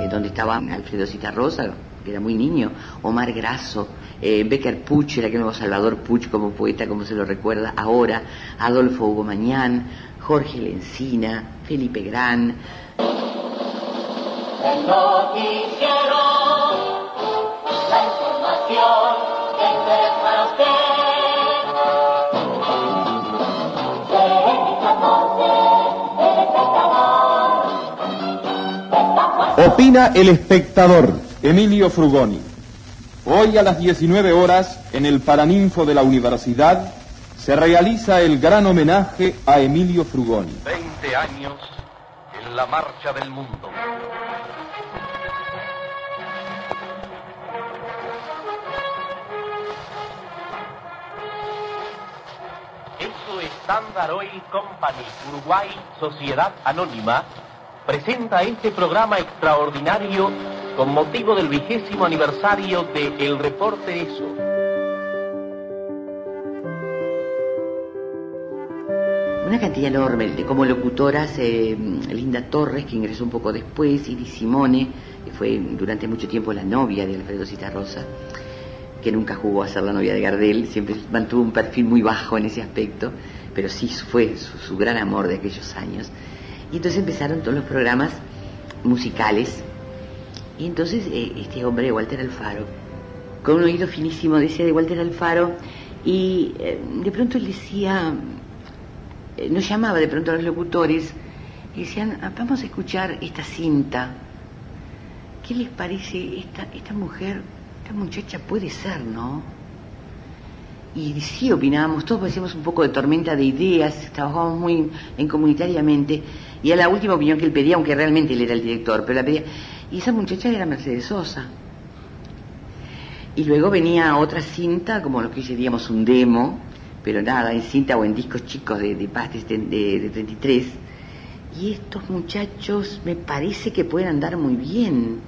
eh, donde estaba Alfredo Citarrosa, que era muy niño, Omar Grasso, eh, Becker Puch, el nuevo Salvador Puch como poeta, como se lo recuerda ahora, Adolfo Hugo Mañán, Jorge Lencina, Felipe Gran. El noticiero, la información que interés para usted. Opina el espectador, Emilio Frugoni. Hoy a las 19 horas, en el Paraninfo de la Universidad, se realiza el gran homenaje a Emilio Frugoni. 20 años en la marcha del mundo. Eso Standard Oil Company, Uruguay, Sociedad Anónima, presenta este programa extraordinario con motivo del vigésimo aniversario de El Reporte Eso. Una cantidad enorme, como locutoras, eh, Linda Torres, que ingresó un poco después, y Simone, que fue durante mucho tiempo la novia de Alfredo Citarrosa, que nunca jugó a ser la novia de Gardel, siempre mantuvo un perfil muy bajo en ese aspecto, pero sí fue su, su gran amor de aquellos años. Y entonces empezaron todos los programas musicales, y entonces eh, este hombre, Walter Alfaro, con un oído finísimo, decía de Walter Alfaro, y eh, de pronto él decía, eh, nos llamaba de pronto a los locutores y decían, "Ah, vamos a escuchar esta cinta. ¿Qué les parece esta, esta mujer, esta muchacha puede ser, no? Y sí opinábamos, todos hacíamos un poco de tormenta de ideas, trabajábamos muy en comunitariamente, y a la última opinión que él pedía, aunque realmente él era el director, pero la pedía, y esa muchacha era Mercedes Sosa. Y luego venía otra cinta, como lo que diríamos un demo, pero nada, en cinta o en discos chicos de, de de- de 33. Y estos muchachos me parece que pueden andar muy bien.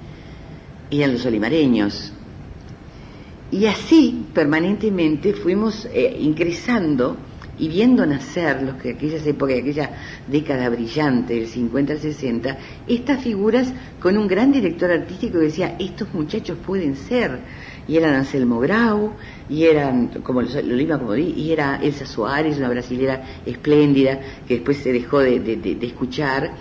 Eran los olimareños. Y así, permanentemente, fuimos eh, ingresando y viendo nacer los que aquellas épocas, aquella década brillante del 50 al 60, estas figuras con un gran director artístico que decía, estos muchachos pueden ser. Y eran Anselmo Grau, y eran, como lo lo iba como di, y era Elsa Suárez, una brasilera espléndida, que después se dejó de, de- escuchar.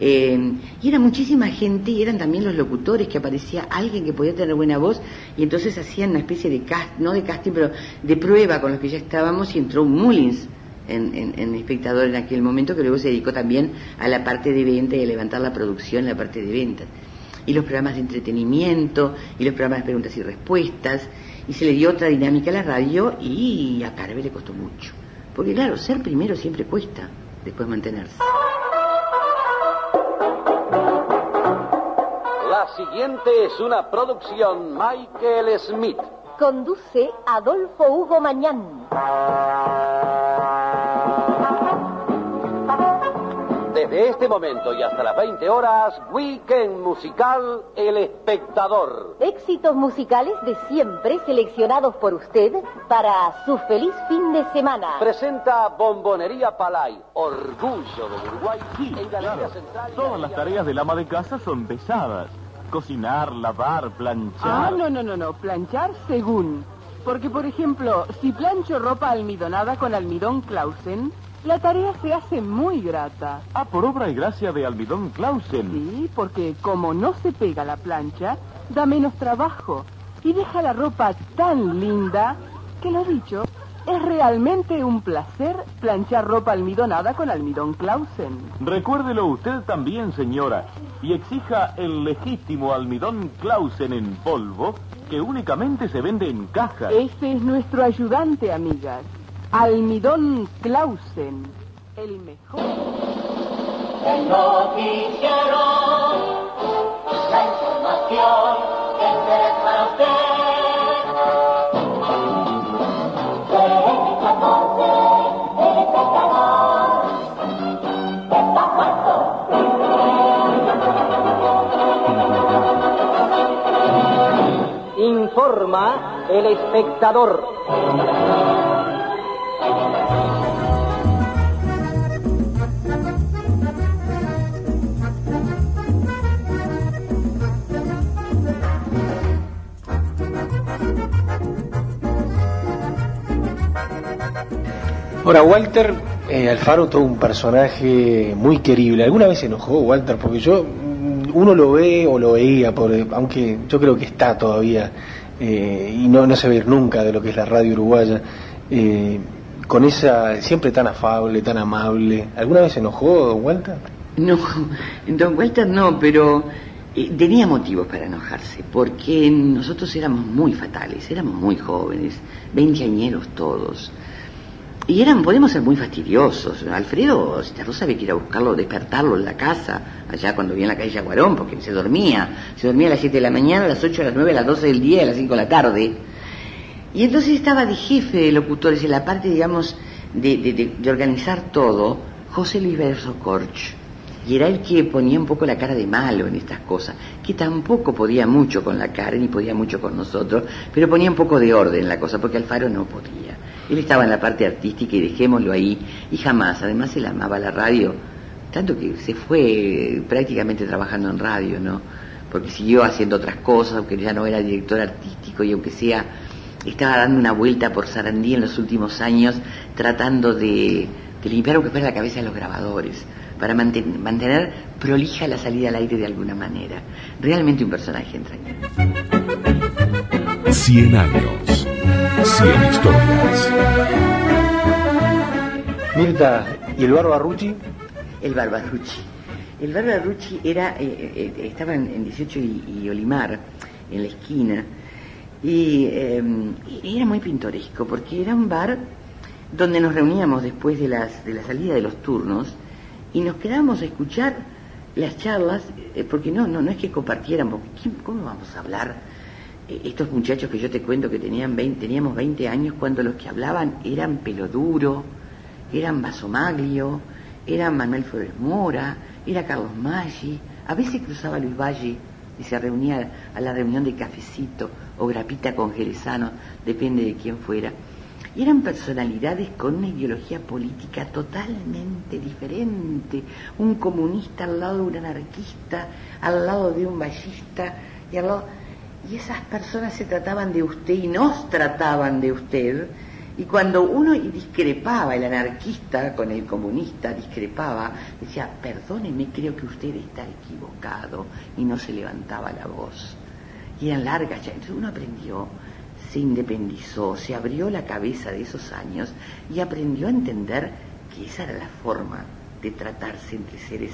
Eh, y era muchísima gente, y eran también los locutores, que aparecía alguien que podía tener buena voz, y entonces hacían una especie de cast, no de casting, pero de prueba con los que ya estábamos, y entró Mullins en, en- en espectador en aquel momento, que luego se dedicó también a la parte de venta y a levantar la producción la parte de ventas. Y los programas de entretenimiento, y los programas de preguntas y respuestas, y se le dio otra dinámica a la radio, y a Carve le costó mucho. Porque claro, ser primero siempre cuesta, después mantenerse. La siguiente es una producción Michael Smith. Conduce Adolfo Hugo Mañán. Desde este momento y hasta las 20 horas, Weekend Musical El Espectador. Éxitos musicales de siempre seleccionados por usted para su feliz fin de semana. Presenta Bombonería Palay, orgullo del Uruguay, en Galería Central. Todas las tareas del ama de casa son pesadas. Cocinar, lavar, planchar. Ah, no, no, no, no. Planchar según. Porque, por ejemplo, si plancho ropa almidonada con almidón Clausen, la tarea se hace muy grata. Ah, por obra y gracia de Almidón Clausen. Sí, porque como no se pega la plancha, da menos trabajo y deja la ropa tan linda que lo dicho, es realmente un placer planchar ropa almidonada con almidón Clausen. Recuérdelo usted también, señora, y exija el legítimo almidón Clausen en polvo que únicamente se vende en cajas. Ese es nuestro ayudante, amigas. Almidón Clausen, el mejor. El noticiero, la información que interés para usted. Seis catorce, el espectador. Está Informa El Espectador. Ahora, Walter eh, Alfaro, todo un personaje muy querible. ¿Alguna vez se enojó Walter? Porque yo, mm, uno lo ve o lo veía, por, aunque yo creo que está todavía, eh, y no, no se ir nunca de lo que es la radio uruguaya, eh, con esa, siempre tan afable, tan amable. ¿Alguna vez se enojó Walter? No, don Walter no, pero tenía motivos para enojarse, porque nosotros éramos muy fatales, éramos muy jóvenes, veinteañeros todos. Y eran, podemos ser muy fastidiosos. Alfredo Rosa había que ir a buscarlo, despertarlo en la casa, allá cuando vivía en la calle Yaguarón, porque se dormía. Se dormía a las 7 de la mañana, a las 8, a las 9, a las 12 del día, a las 5 de la tarde. Y entonces estaba de jefe de locutores en la parte, digamos, de organizar todo, José Luis Verso Corch. Y era el que ponía un poco la cara de malo en estas cosas, que tampoco podía mucho con la cara, ni podía mucho con nosotros, pero ponía un poco de orden en la cosa, porque Alfaro no podía. Él estaba en la parte artística y dejémoslo ahí, y jamás, además él amaba la radio, tanto que se fue prácticamente trabajando en radio, ¿no? Porque siguió haciendo otras cosas, aunque ya no era director artístico y aunque sea, estaba dando una vuelta por Sarandí en los últimos años, tratando de, limpiar aunque fuera la cabeza de los grabadores para manten mantener prolija la salida al aire de alguna manera. Realmente un personaje entrañable. 100 años, 100 historias. Mirta, ¿y el Barbarucci? El Barbarucci. El Barbarucci era, eh, eh, estaba en, en 18 y, y, Olimar, en la esquina, y eh, era muy pintoresco, porque era un bar donde nos reuníamos después de, las, de la salida de los turnos, y nos quedábamos a escuchar las charlas, eh, porque no, no, no es que compartiéramos, ¿cómo vamos a hablar? Estos muchachos que yo te cuento que tenían 20, teníamos 20 años cuando los que hablaban eran Peloduro, eran Basomaglio, eran Manuel Flores Mora, era Carlos Maggi, a veces cruzaba Luis Valle y se reunía a la reunión de cafecito o grapita con Jerezano, depende de quién fuera. Y eran personalidades con una ideología política totalmente diferente. Un comunista al lado de un anarquista, al lado de un ballista, y, al lado... y esas personas se trataban de usted y nos trataban de usted. Y cuando uno discrepaba, el anarquista con el comunista discrepaba, decía, perdóneme, creo que usted está equivocado, y no se levantaba la voz. Y eran largas, entonces uno aprendió se independizó, se abrió la cabeza de esos años y aprendió a entender que esa era la forma de tratarse entre seres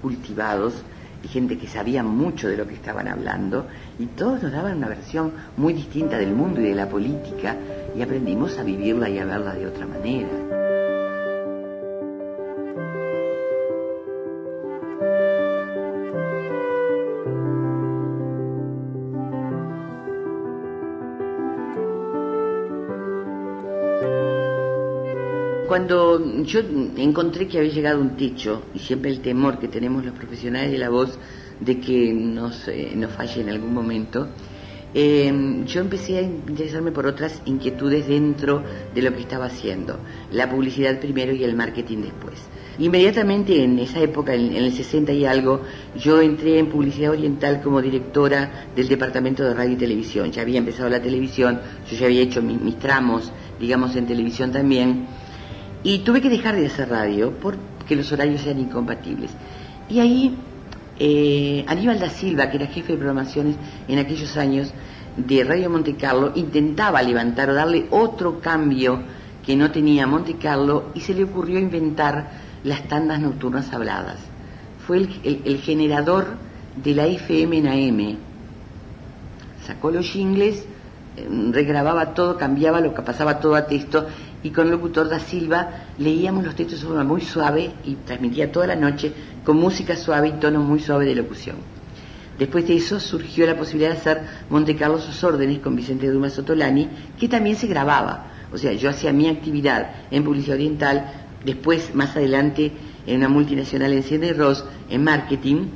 cultivados y gente que sabía mucho de lo que estaban hablando y todos nos daban una versión muy distinta del mundo y de la política y aprendimos a vivirla y a verla de otra manera. Cuando yo encontré que había llegado un techo, y siempre el temor que tenemos los profesionales de la voz de que nos, eh, nos falle en algún momento, eh, yo empecé a interesarme por otras inquietudes dentro de lo que estaba haciendo, la publicidad primero y el marketing después. Inmediatamente en esa época, en, el 60 y algo, yo entré en publicidad oriental como directora del departamento de radio y televisión. Ya había empezado la televisión, yo ya había hecho mi, mis tramos, digamos, en televisión también y tuve que dejar de hacer radio porque los horarios eran incompatibles. Y ahí eh, Aníbal da Silva, que era jefe de programaciones en aquellos años de Radio Monte Carlo, intentaba levantar o darle otro cambio que no tenía Monte Carlo y se le ocurrió inventar las tandas nocturnas habladas. Fue el, el, generador de la FM en AM. Sacó los jingles, eh, regrababa todo, cambiaba lo que pasaba todo a texto y con el locutor da Silva leíamos los textos de forma muy suave y transmitía toda la noche con música suave y tono muy suave de locución. Después de eso surgió la posibilidad de hacer Monte Carlo sus órdenes con Vicente Dumas Sotolani, que también se grababa. O sea, yo hacía mi actividad en publicidad oriental, después, más adelante, en una multinacional en Cien Ross, en marketing,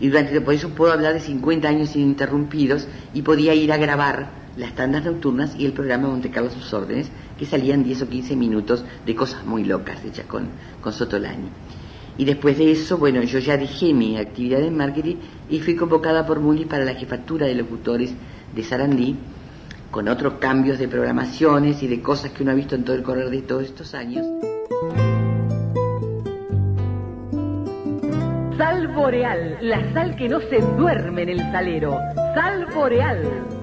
y durante, por eso puedo hablar de 50 años ininterrumpidos, y podía ir a grabar las tandas nocturnas y el programa Monte Carlo sus órdenes, que salían 10 o 15 minutos de cosas muy locas hechas con, con Sotolani. Y después de eso, bueno, yo ya dejé mi actividad en marketing y fui convocada por Muli para la jefatura de locutores de Sarandí con otros cambios de programaciones y de cosas que uno ha visto en todo el correr de todos estos años. Sal Boreal, la sal que no se duerme en el salero. Sal Boreal.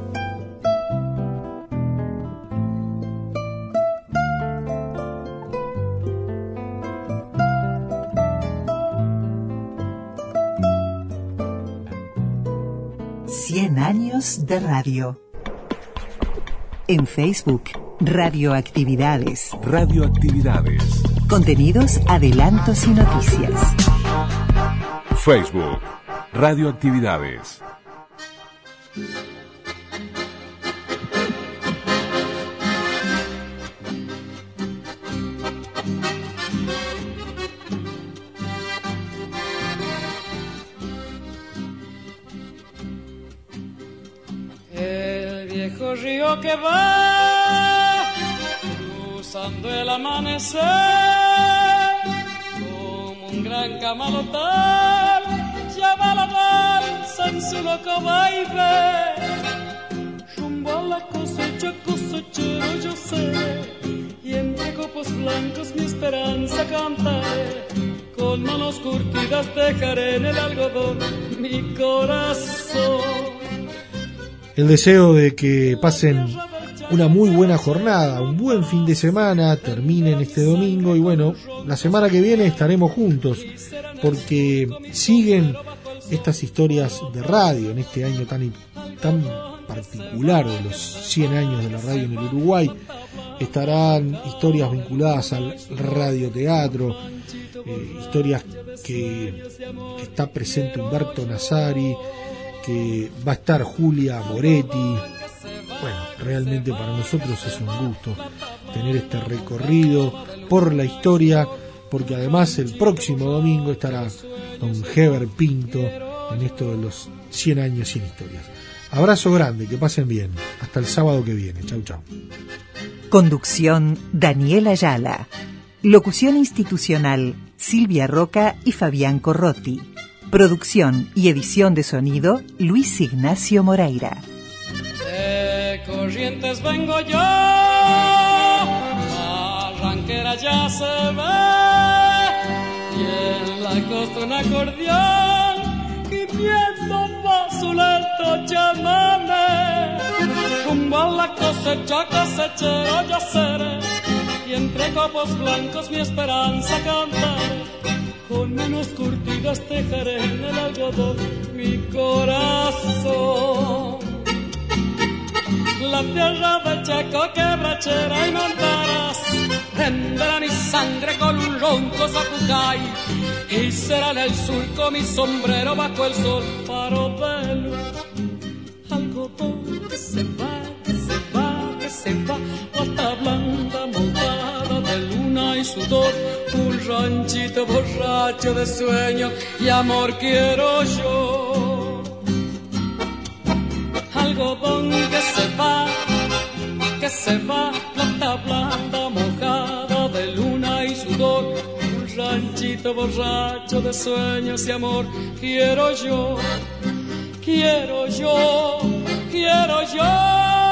Años de radio. En Facebook, Radioactividades. Radioactividades. Contenidos, adelantos y noticias. Facebook. Radioactividades. Blancos mi esperanza cantaré. Con manos curtidas dejaré en el algodón mi corazón. El deseo de que pasen una muy buena jornada, un buen fin de semana, terminen este domingo y bueno, la semana que viene estaremos juntos porque siguen estas historias de radio en este año tan, tan particular de los 100 años de la radio en el Uruguay. Estarán historias vinculadas al radioteatro, eh, historias que está presente Humberto Nazari, que va a estar Julia Moretti. Bueno, realmente para nosotros es un gusto tener este recorrido por la historia, porque además el próximo domingo estará don Heber Pinto en esto de los 100 años sin historias. Abrazo grande, que pasen bien. Hasta el sábado que viene. Chau, chau. Conducción Daniela Ayala. Locución institucional Silvia Roca y Fabián Corrotti. Producción y edición de sonido Luis Ignacio Moreira. De corrientes vengo yo, arranquera ya se ve, costa un acordeón, gimiendo va su lento llamame, rumbo a la cosecha cosechero yo seré, y entre copos blancos mi esperanza cantaré. Con manos curtidas dejaré en el algodón mi corazón. La tierra de Chaco, quebrachera y montaras, tendrá mi sangre con un ronco zapucay, y será en el surco mi sombrero bajo el sol, faro de luz. Algodón que se va, que se va, que se va, bota blanda mojada de luna y sudor, un ranchito borracho de sueño y amor quiero yo. Algodón que se va, que se va, plata blanda mojada de luna y sudor, ranchito borracho de sueños y amor quiero yo, quiero yo, quiero yo.